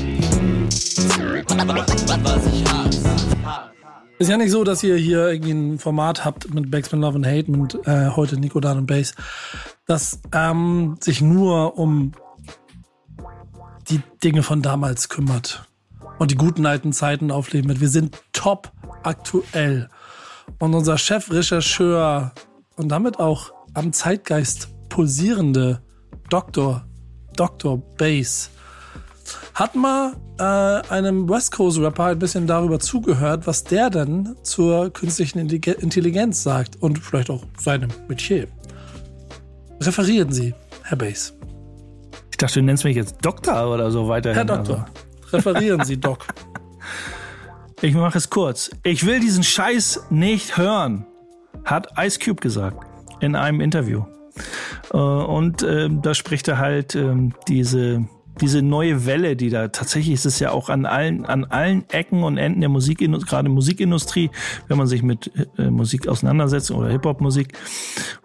was ich hasse. Ist ja nicht so, dass ihr hier irgendwie ein Format habt mit Backspin Love and Hate, mit äh, heute Nico Dan und Bass, das ähm, sich nur um die Dinge von damals kümmert und die guten alten Zeiten aufleben wird. Wir sind top aktuell. Und unser Chefrechercheur und damit auch am Zeitgeist pulsierende Doktor, Dr. Bass, hat mal äh, einem West Coast Rapper ein bisschen darüber zugehört, was der denn zur künstlichen Intellige- Intelligenz sagt und vielleicht auch seinem Metier. Referieren Sie, Herr Bass. Ich dachte, du nennst mich jetzt Doktor oder so weiterhin. Herr Doktor, referieren Sie, Doc. Ich mache es kurz. Ich will diesen Scheiß nicht hören, hat Ice Cube gesagt in einem Interview. Äh, Und ähm, da spricht er halt ähm, diese diese neue Welle, die da tatsächlich ist es ja auch an allen an allen Ecken und Enden der Musikindustrie, gerade Musikindustrie, wenn man sich mit äh, Musik auseinandersetzt oder Hip-Hop-Musik,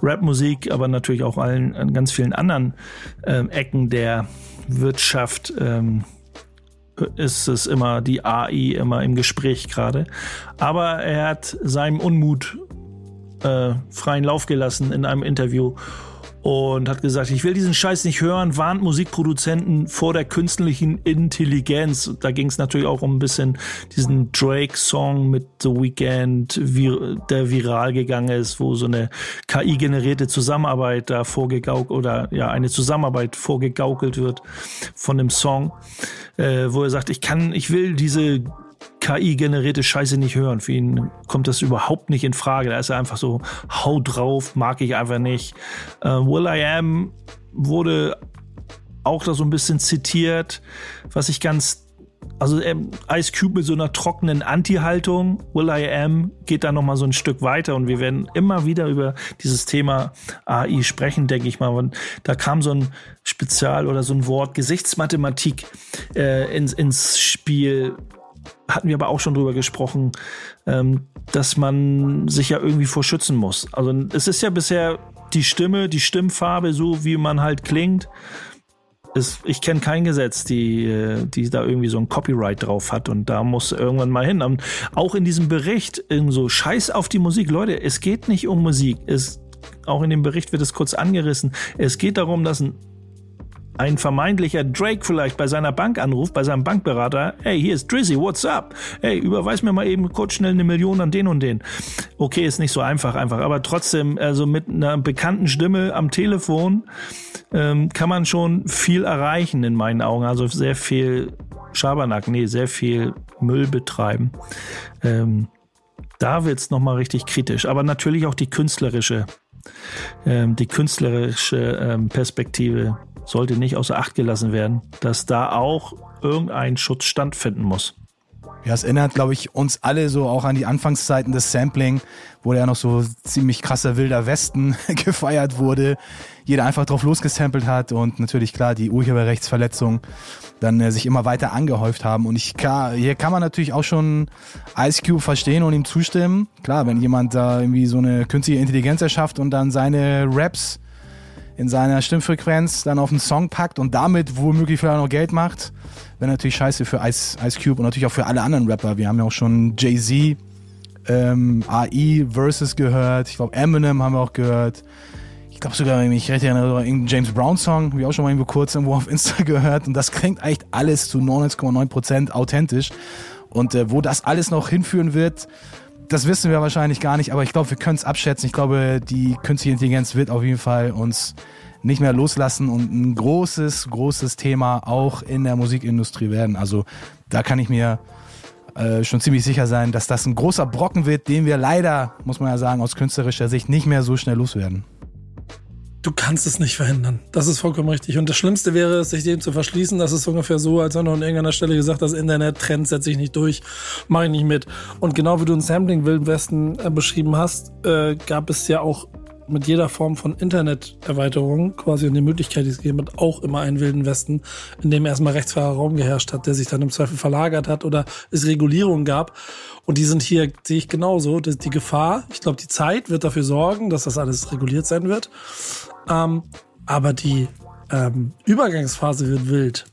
Rap-Musik, aber natürlich auch allen an ganz vielen anderen ähm, Ecken der Wirtschaft ist es immer die AI immer im Gespräch gerade. Aber er hat seinem Unmut äh, freien Lauf gelassen in einem Interview und hat gesagt, ich will diesen Scheiß nicht hören, warnt Musikproduzenten vor der künstlichen Intelligenz. Da ging es natürlich auch um ein bisschen diesen Drake-Song mit The Weeknd, wie, der viral gegangen ist, wo so eine KI-generierte Zusammenarbeit da vorgegaukelt oder ja, eine Zusammenarbeit vorgegaukelt wird von dem Song, äh, wo er sagt, ich kann, ich will diese KI-generierte Scheiße nicht hören. Für ihn kommt das überhaupt nicht in Frage. Da ist er einfach so, hau drauf, mag ich einfach nicht. Äh, Will I Am wurde auch da so ein bisschen zitiert, was ich ganz also ähm, Ice Cube mit so einer trockenen Anti-Haltung, Will I Am, geht da nochmal so ein Stück weiter und wir werden immer wieder über dieses Thema AI sprechen, denke ich mal. Und da kam so ein Spezial oder so ein Wort Gesichtsmathematik äh, ins, ins Spiel. Hatten wir aber auch schon drüber gesprochen, ähm, dass man sich ja irgendwie vor schützen muss. Also es ist ja bisher die Stimme, die Stimmfarbe, so wie man halt klingt ist, ich kenne kein Gesetz, die, äh, die da irgendwie so ein Copyright drauf hat und da muss irgendwann mal hin. Und auch in diesem Bericht, so Scheiß auf die Musik, Leute, es geht nicht um Musik. Es, auch in dem Bericht wird es kurz angerissen. Es geht darum, dass ein ein vermeintlicher Drake vielleicht bei seiner Bank anruft, bei seinem Bankberater, hey, hier ist Drizzy, what's up? Hey, überweis mir mal eben kurz schnell eine Million an den und den. Okay, ist nicht so einfach, einfach, aber trotzdem, also mit einer bekannten Stimme am Telefon ähm, kann man schon viel erreichen in meinen Augen. Also sehr viel Schabernack, nee, sehr viel Müll betreiben. Ähm, da wird's nochmal richtig kritisch, aber natürlich auch die künstlerische, ähm, die künstlerische ähm, Perspektive sollte nicht außer Acht gelassen werden, dass da auch irgendein Schutz stattfinden muss. Ja, es erinnert, glaube ich, uns alle so auch an die Anfangszeiten des Sampling, wo ja noch so ziemlich krasser wilder Westen gefeiert wurde. Jeder einfach drauf losgesampelt hat und natürlich klar die Urheberrechtsverletzungen dann äh, sich immer weiter angehäuft haben. Und ich kann, hier kann man natürlich auch schon Ice Cube verstehen und ihm zustimmen. Klar, wenn jemand da irgendwie so eine künstliche Intelligenz erschafft und dann seine Raps in seiner Stimmfrequenz dann auf einen Song packt und damit womöglich vielleicht noch Geld macht, wäre natürlich scheiße für Ice, Ice Cube und natürlich auch für alle anderen Rapper. Wir haben ja auch schon Jay-Z, ähm, AI Versus gehört, ich glaube Eminem haben wir auch gehört. Ich glaube sogar, wenn ich mich recht erinnere, irgendeinen James Brown Song, habe ich auch schon mal irgendwo kurz irgendwo auf Insta gehört und das klingt echt alles zu 99,9% authentisch. Und äh, wo das alles noch hinführen wird, das wissen wir wahrscheinlich gar nicht, aber ich glaube, wir können es abschätzen. Ich glaube, die künstliche Intelligenz wird auf jeden Fall uns nicht mehr loslassen und ein großes, großes Thema auch in der Musikindustrie werden. Also da kann ich mir äh, schon ziemlich sicher sein, dass das ein großer Brocken wird, den wir leider, muss man ja sagen, aus künstlerischer Sicht nicht mehr so schnell loswerden. Du kannst es nicht verhindern. Das ist vollkommen richtig. Und das Schlimmste wäre es, sich dem zu verschließen. Das ist ungefähr so, als wenn du an irgendeiner Stelle gesagt hast, Internet-Trend setze ich nicht durch, mache ich nicht mit. Und genau wie du ein Sampling Wilden Westen äh, beschrieben hast, äh, gab es ja auch mit jeder Form von Interneterweiterung quasi und die Möglichkeit, die es gegeben hat, auch immer einen wilden Westen, in dem erstmal rechtsfreier Raum geherrscht hat, der sich dann im Zweifel verlagert hat oder es Regulierungen gab. Und die sind hier, sehe ich genauso, die Gefahr, ich glaube, die Zeit wird dafür sorgen, dass das alles reguliert sein wird. Ähm, aber die ähm, Übergangsphase wird wild.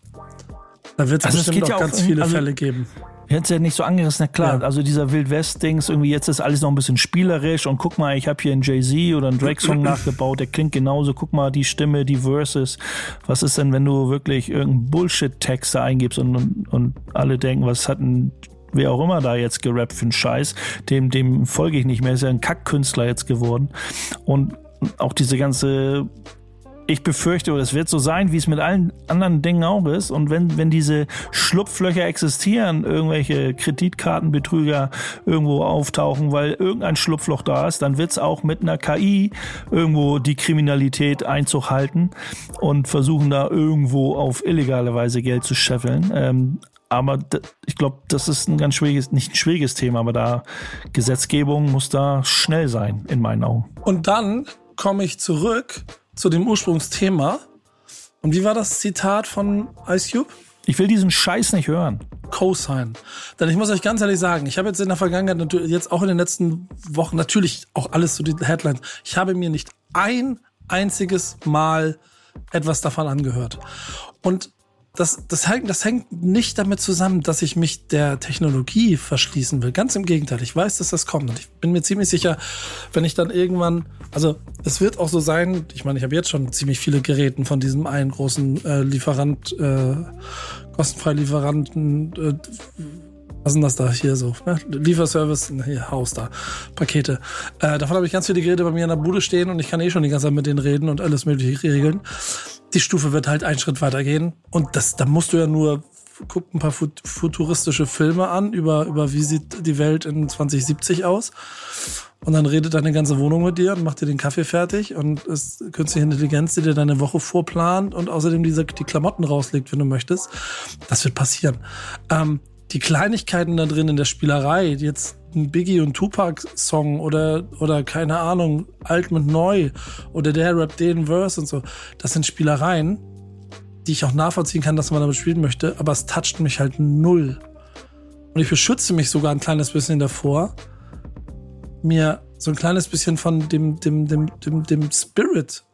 Da wird es also bestimmt auch, ja auch ganz viele also, Fälle geben. Jetzt ja nicht so angerissen, na klar. Ja. Also dieser Wild West-Dings, irgendwie jetzt ist alles noch ein bisschen spielerisch und guck mal, ich habe hier einen Jay-Z oder einen Drake-Song nachgebaut, der klingt genauso. Guck mal, die Stimme, die Verses. Was ist denn, wenn du wirklich irgendeinen Bullshit-Text da eingibst und, und, und alle denken, was hat ein wer auch immer da jetzt gerappt für einen Scheiß, dem, dem folge ich nicht mehr, ist ja ein Kackkünstler jetzt geworden. Und auch diese ganze ich befürchte, oder es wird so sein, wie es mit allen anderen Dingen auch ist. Und wenn, wenn diese Schlupflöcher existieren, irgendwelche Kreditkartenbetrüger irgendwo auftauchen, weil irgendein Schlupfloch da ist, dann wird es auch mit einer KI irgendwo die Kriminalität Einzug halten und versuchen da irgendwo auf illegale Weise Geld zu scheffeln. Ähm, aber ich glaube, das ist ein ganz schwieriges, nicht ein schwieriges Thema, aber da Gesetzgebung muss da schnell sein, in meinen Augen. Und dann komme ich zurück zu dem Ursprungsthema. Und wie war das Zitat von Ice Cube? Ich will diesen Scheiß nicht hören. Cosign. Denn ich muss euch ganz ehrlich sagen, ich habe jetzt in der Vergangenheit, jetzt auch in den letzten Wochen, natürlich auch alles zu den Headlines, ich habe mir nicht ein einziges Mal etwas davon angehört. Und das, das, hängt, das hängt nicht damit zusammen, dass ich mich der Technologie verschließen will. Ganz im Gegenteil. Ich weiß, dass das kommt. Und ich bin mir ziemlich sicher, wenn ich dann irgendwann, also es wird auch so sein, ich meine, ich habe jetzt schon ziemlich viele Geräten von diesem einen großen äh, Lieferant, äh, kostenfrei Lieferanten, äh, was denn das da hier so? Ne? Lieferservice, hier, Haus da, Pakete. Äh, davon habe ich ganz viele Geräte bei mir in der Bude stehen und ich kann eh schon die ganze Zeit mit denen reden und alles mögliche regeln. Die Stufe wird halt einen Schritt weiter gehen. Und das, da musst du ja nur guckt ein paar fut futuristische Filme an über, über wie sieht die Welt in 2070 aus. Und dann redet deine ganze Wohnung mit dir und macht dir den Kaffee fertig und ist künstliche Intelligenz, die dir deine Woche vorplant und außerdem diese, die Klamotten rauslegt, wenn du möchtest. Das wird passieren. Ähm, die Kleinigkeiten da drin in der Spielerei, jetzt ein Biggie und Tupac-Song oder, oder keine Ahnung, alt mit neu oder der Rap den Verse und so, das sind Spielereien, die ich auch nachvollziehen kann, dass man damit spielen möchte, aber es toucht mich halt null. Und ich beschütze mich sogar ein kleines bisschen davor, mir so ein kleines bisschen von dem, dem, dem, dem, dem Spirit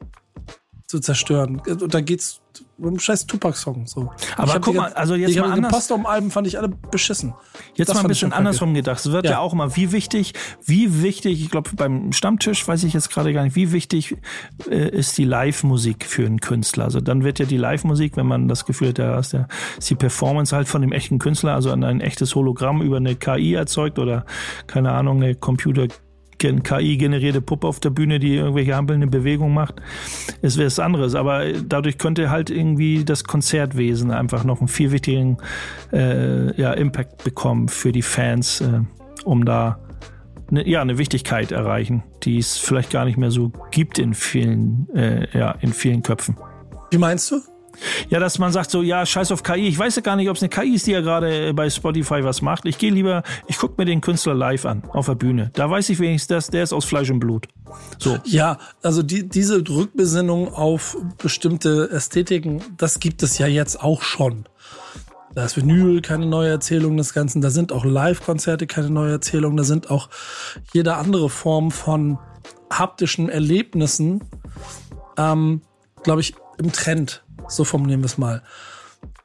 zu zerstören. Und da geht's um scheiß Tupac-Song. So. Aber guck mal, also jetzt mal die anders. Postaum-Alben fand ich alle beschissen. Jetzt Das mal ein bisschen andersrum gedacht. Es wird ja. Ja. auch immer, wie wichtig, wie wichtig, ich glaube beim Stammtisch weiß ich jetzt gerade gar nicht, wie wichtig äh, ist die Live-Musik für einen Künstler. Also dann wird ja die Live-Musik, wenn man das Gefühl hat, da ist, der, ist die Performance halt von dem echten Künstler, also an ein echtes Hologramm über eine KI erzeugt oder keine Ahnung, eine Computer KI-generierte Puppe auf der Bühne, die irgendwelche hampelnde Bewegungen macht, ist was anderes. Aber dadurch könnte halt irgendwie das Konzertwesen einfach noch einen viel wichtigen äh, ja, Impact bekommen für die Fans, äh, um da eine, ja, eine Wichtigkeit erreichen, die es vielleicht gar nicht mehr so gibt in vielen, äh, ja, in vielen Köpfen. Wie meinst du? Ja, dass man sagt so, ja, scheiß auf KI. Ich weiß ja gar nicht, ob es eine KI ist, die ja gerade bei Spotify was macht. Ich gehe lieber, ich gucke mir den Künstler live an, auf der Bühne. Da weiß ich wenigstens, dass der ist aus Fleisch und Blut. So. Ja, also die, diese Rückbesinnung auf bestimmte Ästhetiken, das gibt es ja jetzt auch schon. Da ist Vinyl keine neue Erzählung des Ganzen, da sind auch Live-Konzerte keine neue Erzählung, da sind auch jede andere Form von haptischen Erlebnissen, ähm, glaube ich, im Trend. So formulieren wir es mal.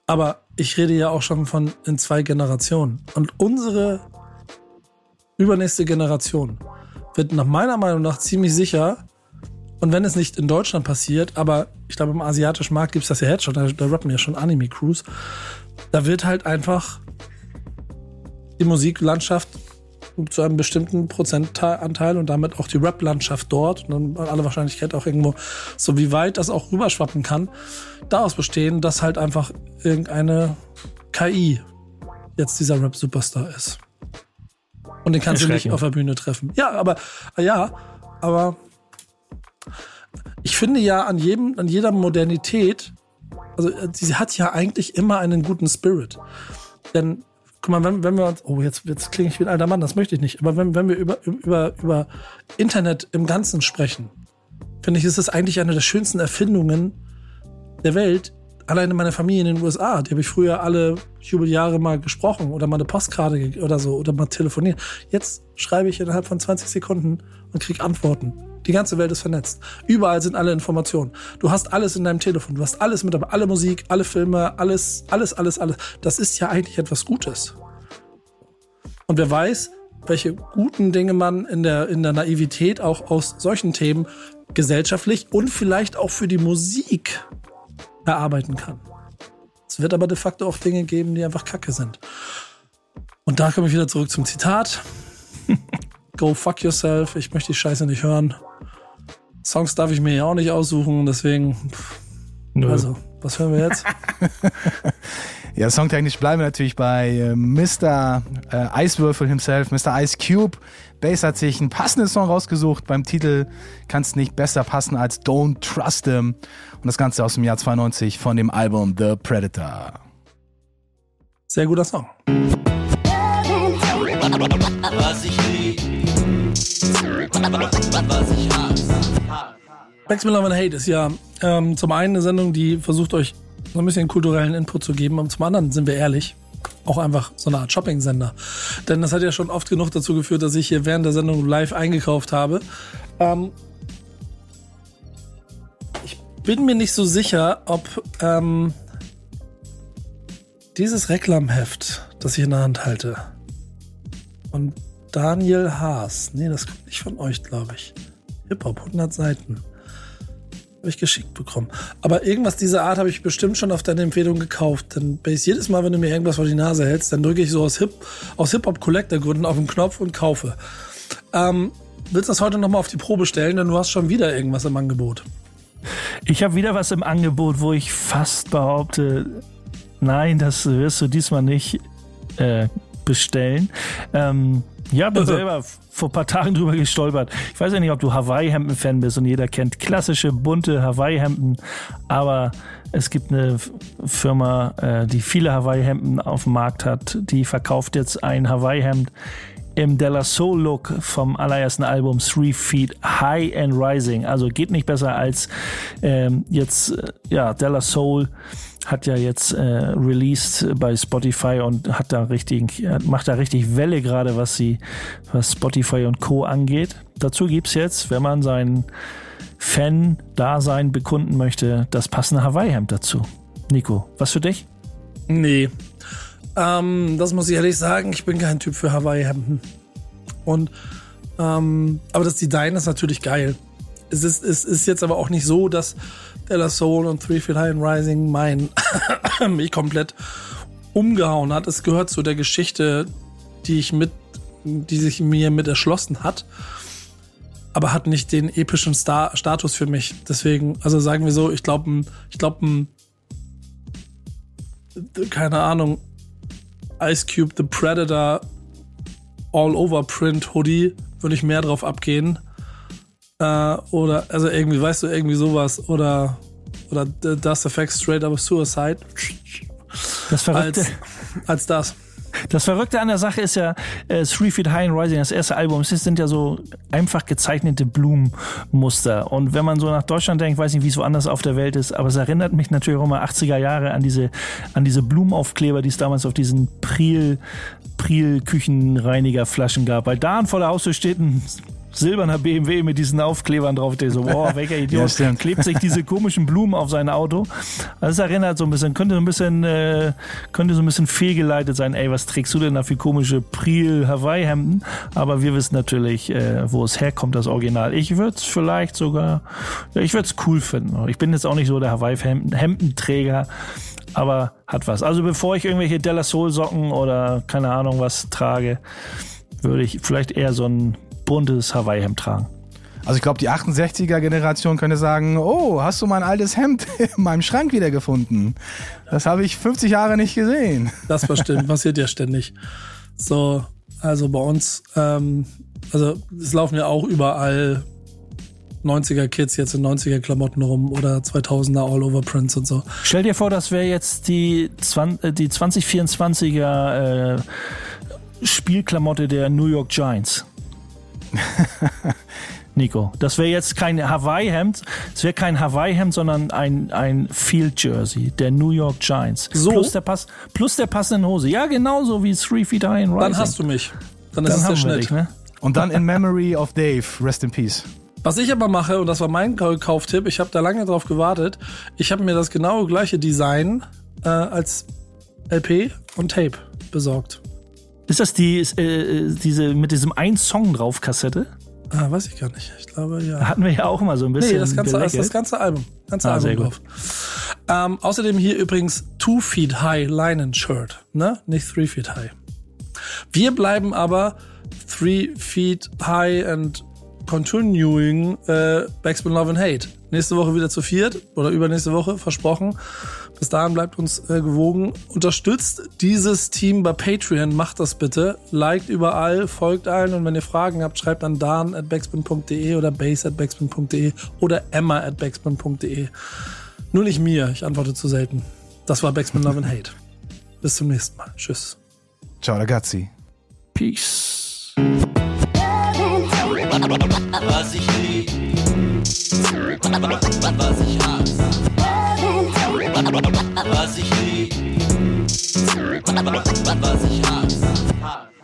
Aber ich rede ja auch schon von in zwei Generationen. Und unsere übernächste Generation wird nach meiner Meinung nach ziemlich sicher, und wenn es nicht in Deutschland passiert, aber ich glaube im asiatischen Markt gibt es das ja jetzt schon, da, da rappen ja schon Anime-Crews, da wird halt einfach die Musiklandschaft zu einem bestimmten Prozentanteil und damit auch die Rap-Landschaft dort und dann alle Wahrscheinlichkeit auch irgendwo, so wie weit das auch rüberschwappen kann, daraus bestehen, dass halt einfach irgendeine KI jetzt dieser Rap-Superstar ist. Und den kannst du nicht auf der Bühne treffen. Ja, aber, ja, aber ich finde ja an jedem, an jeder Modernität, also äh, sie hat ja eigentlich immer einen guten Spirit. Denn, guck mal, wenn, wenn wir uns, oh, jetzt, jetzt klinge ich wie ein alter Mann, das möchte ich nicht. Aber wenn, wenn wir über, über, über Internet im Ganzen sprechen, finde ich, ist es eigentlich eine der schönsten Erfindungen der Welt. Alleine meine Familie in den USA, die habe ich früher alle Jubeljahre mal gesprochen oder mal eine Postkarte oder so oder mal telefoniert. Jetzt schreibe ich innerhalb von 20 Sekunden und krieg Antworten. Die ganze Welt ist vernetzt. Überall sind alle Informationen. Du hast alles in deinem Telefon. Du hast alles mit dabei. Alle Musik, alle Filme, alles, alles, alles, alles. Das ist ja eigentlich etwas Gutes. Und wer weiß, welche guten Dinge man in der, in der Naivität auch aus solchen Themen gesellschaftlich und vielleicht auch für die Musik erarbeiten kann. Es wird aber de facto auch Dinge geben, die einfach kacke sind. Und da komme ich wieder zurück zum Zitat. Go fuck yourself. Ich möchte die Scheiße nicht hören. Songs darf ich mir ja auch nicht aussuchen, deswegen, pff, Nö. also, was hören wir jetzt? Ja, songtechnisch bleiben wir natürlich bei äh, Mr. Äh, Eiswürfel himself, Mr. Ice Cube. Bass hat sich einen passenden Song rausgesucht. Beim Titel kann es nicht besser passen als Don't Trust Him. Und das Ganze aus dem Jahr 92 von dem Album The Predator. Sehr guter Song. Was ich Backspin Love and Hate ist ja ähm, zum einen eine Sendung, die versucht euch so ein bisschen kulturellen Input zu geben und zum anderen, sind wir ehrlich, auch einfach so eine Art Shopping-Sender. Denn das hat ja schon oft genug dazu geführt, dass ich hier während der Sendung live eingekauft habe. Ähm, ich bin mir nicht so sicher, ob ähm, dieses Reklamheft, das ich in der Hand halte, von Daniel Haas, nee, das kommt nicht von euch, glaube ich. Hip-Hop, 100 Seiten. Habe ich geschickt bekommen. Aber irgendwas dieser Art habe ich bestimmt schon auf deine Empfehlung gekauft. Denn jedes Mal, wenn du mir irgendwas vor die Nase hältst, dann drücke ich so aus Hip-Hop-Collector-Gründen auf den Knopf und kaufe. Ähm, willst du das heute nochmal auf die Probe stellen? Denn du hast schon wieder irgendwas im Angebot. Ich habe wieder was im Angebot, wo ich fast behaupte, Nein, das wirst du diesmal nicht äh, bestellen. Ähm, ja, bin selber vor ein paar Tagen drüber gestolpert. Ich weiß ja nicht, ob du Hawaii-Hemden-Fan bist und jeder kennt klassische, bunte Hawaii-Hemden, aber es gibt eine Firma, äh, die viele Hawaii-Hemden auf dem Markt hat, die verkauft jetzt ein Hawaii-Hemd im Della Soul Look vom allerersten Album Three Feet High and Rising. Also geht nicht besser als ähm, jetzt, äh, ja, Della Soul hat ja jetzt äh, released bei Spotify und hat da richtig, macht da richtig Welle gerade, was sie, was Spotify und Co. angeht. Dazu gibt's jetzt, wenn man sein Fan-Dasein bekunden möchte, das passende Hawaii-Hemd dazu. Nico, was für dich? Nee. Ähm, das muss ich ehrlich sagen, ich bin kein Typ für Hawaii-Hemden. Und ähm, aber das Design ist natürlich geil. Es ist, es ist jetzt aber auch nicht so, dass Della Soul und Three Feet High and Rising mein mich komplett umgehauen hat. Es gehört zu der Geschichte, die ich mit, die sich mir mit erschlossen hat, aber hat nicht den epischen Star Status für mich. Deswegen, also sagen wir so, ich glaube, ich glaube, keine Ahnung, Ice Cube The Predator All Over Print Hoodie würde ich mehr drauf abgehen äh, oder, also irgendwie, weißt du, irgendwie sowas. Oder, oder Das Effect Straight Up Suicide. Das Verrückte. Als, als das. Das Verrückte an der Sache ist ja, äh, Three Feet High and Rising, das erste Album, es sind ja so einfach gezeichnete Blumenmuster. Und wenn man so nach Deutschland denkt, weiß nicht, wie es woanders auf der Welt ist, aber es erinnert mich natürlich auch mal 80er Jahre an diese, an diese Blumenaufkleber, die es damals auf diesen Priel, Priel Küchenreinigerflaschen gab. Weil da vor der Haustür steht ein silberner BMW mit diesen Aufklebern drauf, der so, boah, welcher Idiot ja, klebt sich diese komischen Blumen auf sein Auto. Also es erinnert so ein bisschen, könnte so ein bisschen, äh, könnte so ein bisschen fehlgeleitet sein, ey, was trägst du denn da für komische Priel Hawaii Hemden? Aber wir wissen natürlich, äh, wo es herkommt, das Original. Ich würde es vielleicht sogar, ja, ich würde es cool finden. Ich bin jetzt auch nicht so der Hawaii Hemdenträger aber hat was. Also bevor ich irgendwelche Della Soul Socken oder keine Ahnung was trage, würde ich vielleicht eher so ein buntes Hawaii-Hemd tragen. Also ich glaube, die 68er-Generation könnte sagen, oh, hast du mein altes Hemd in meinem Schrank wiedergefunden? Das habe ich 50 Jahre nicht gesehen. Das bestimmt, passiert ja ständig. So, also bei uns, ähm, also es laufen ja auch überall 90er Kids jetzt in 90er Klamotten rum oder 2000er All-Over Prints und so. Stell dir vor, das wäre jetzt die, 20, äh, die 2024er äh, Spielklamotte der New York Giants. Nico, das wäre jetzt kein Hawaii-Hemd, es wäre kein Hawaii-Hemd, sondern ein, ein Field-Jersey der New York Giants. So? Plus der, Pass, plus der passenden Hose. Ja, genauso wie Three Feet High in Rising. Dann hast du mich. Dann, dann ist es der Schnitt. Dich, ne? Und dann in Memory of Dave, rest in peace. Was ich aber mache, und das war mein Kauftipp, ich habe da lange drauf gewartet, ich habe mir das genaue gleiche Design äh, als LP und Tape besorgt. Ist das die, äh, diese mit diesem ein Song drauf Kassette? Ah, weiß ich gar nicht. Ich glaube, ja. Hatten wir ja auch mal so ein bisschen. Nee, das ganze, das, das ganze Album. Ganze ah, Album drauf. Ähm, außerdem hier übrigens Two Feet High Linen Shirt, ne? Nicht Three Feet High. Wir bleiben aber Three Feet High and Continuing äh, Backspin Love and Hate. Nächste Woche wieder zu viert oder übernächste Woche, versprochen. Bis dahin bleibt uns äh, gewogen. Unterstützt dieses Team bei Patreon. Macht das bitte. Liked überall, folgt allen und wenn ihr Fragen habt, schreibt an dan at backspin.de oder base at backspin.de oder emma at backspin.de. Nur nicht mir. Ich antworte zu selten. Das war Backspin Love and Hate. Bis zum nächsten Mal. Tschüss. Ciao ragazzi. Peace. Was ich was ich hasse. Was ich lieb, was ich hasse.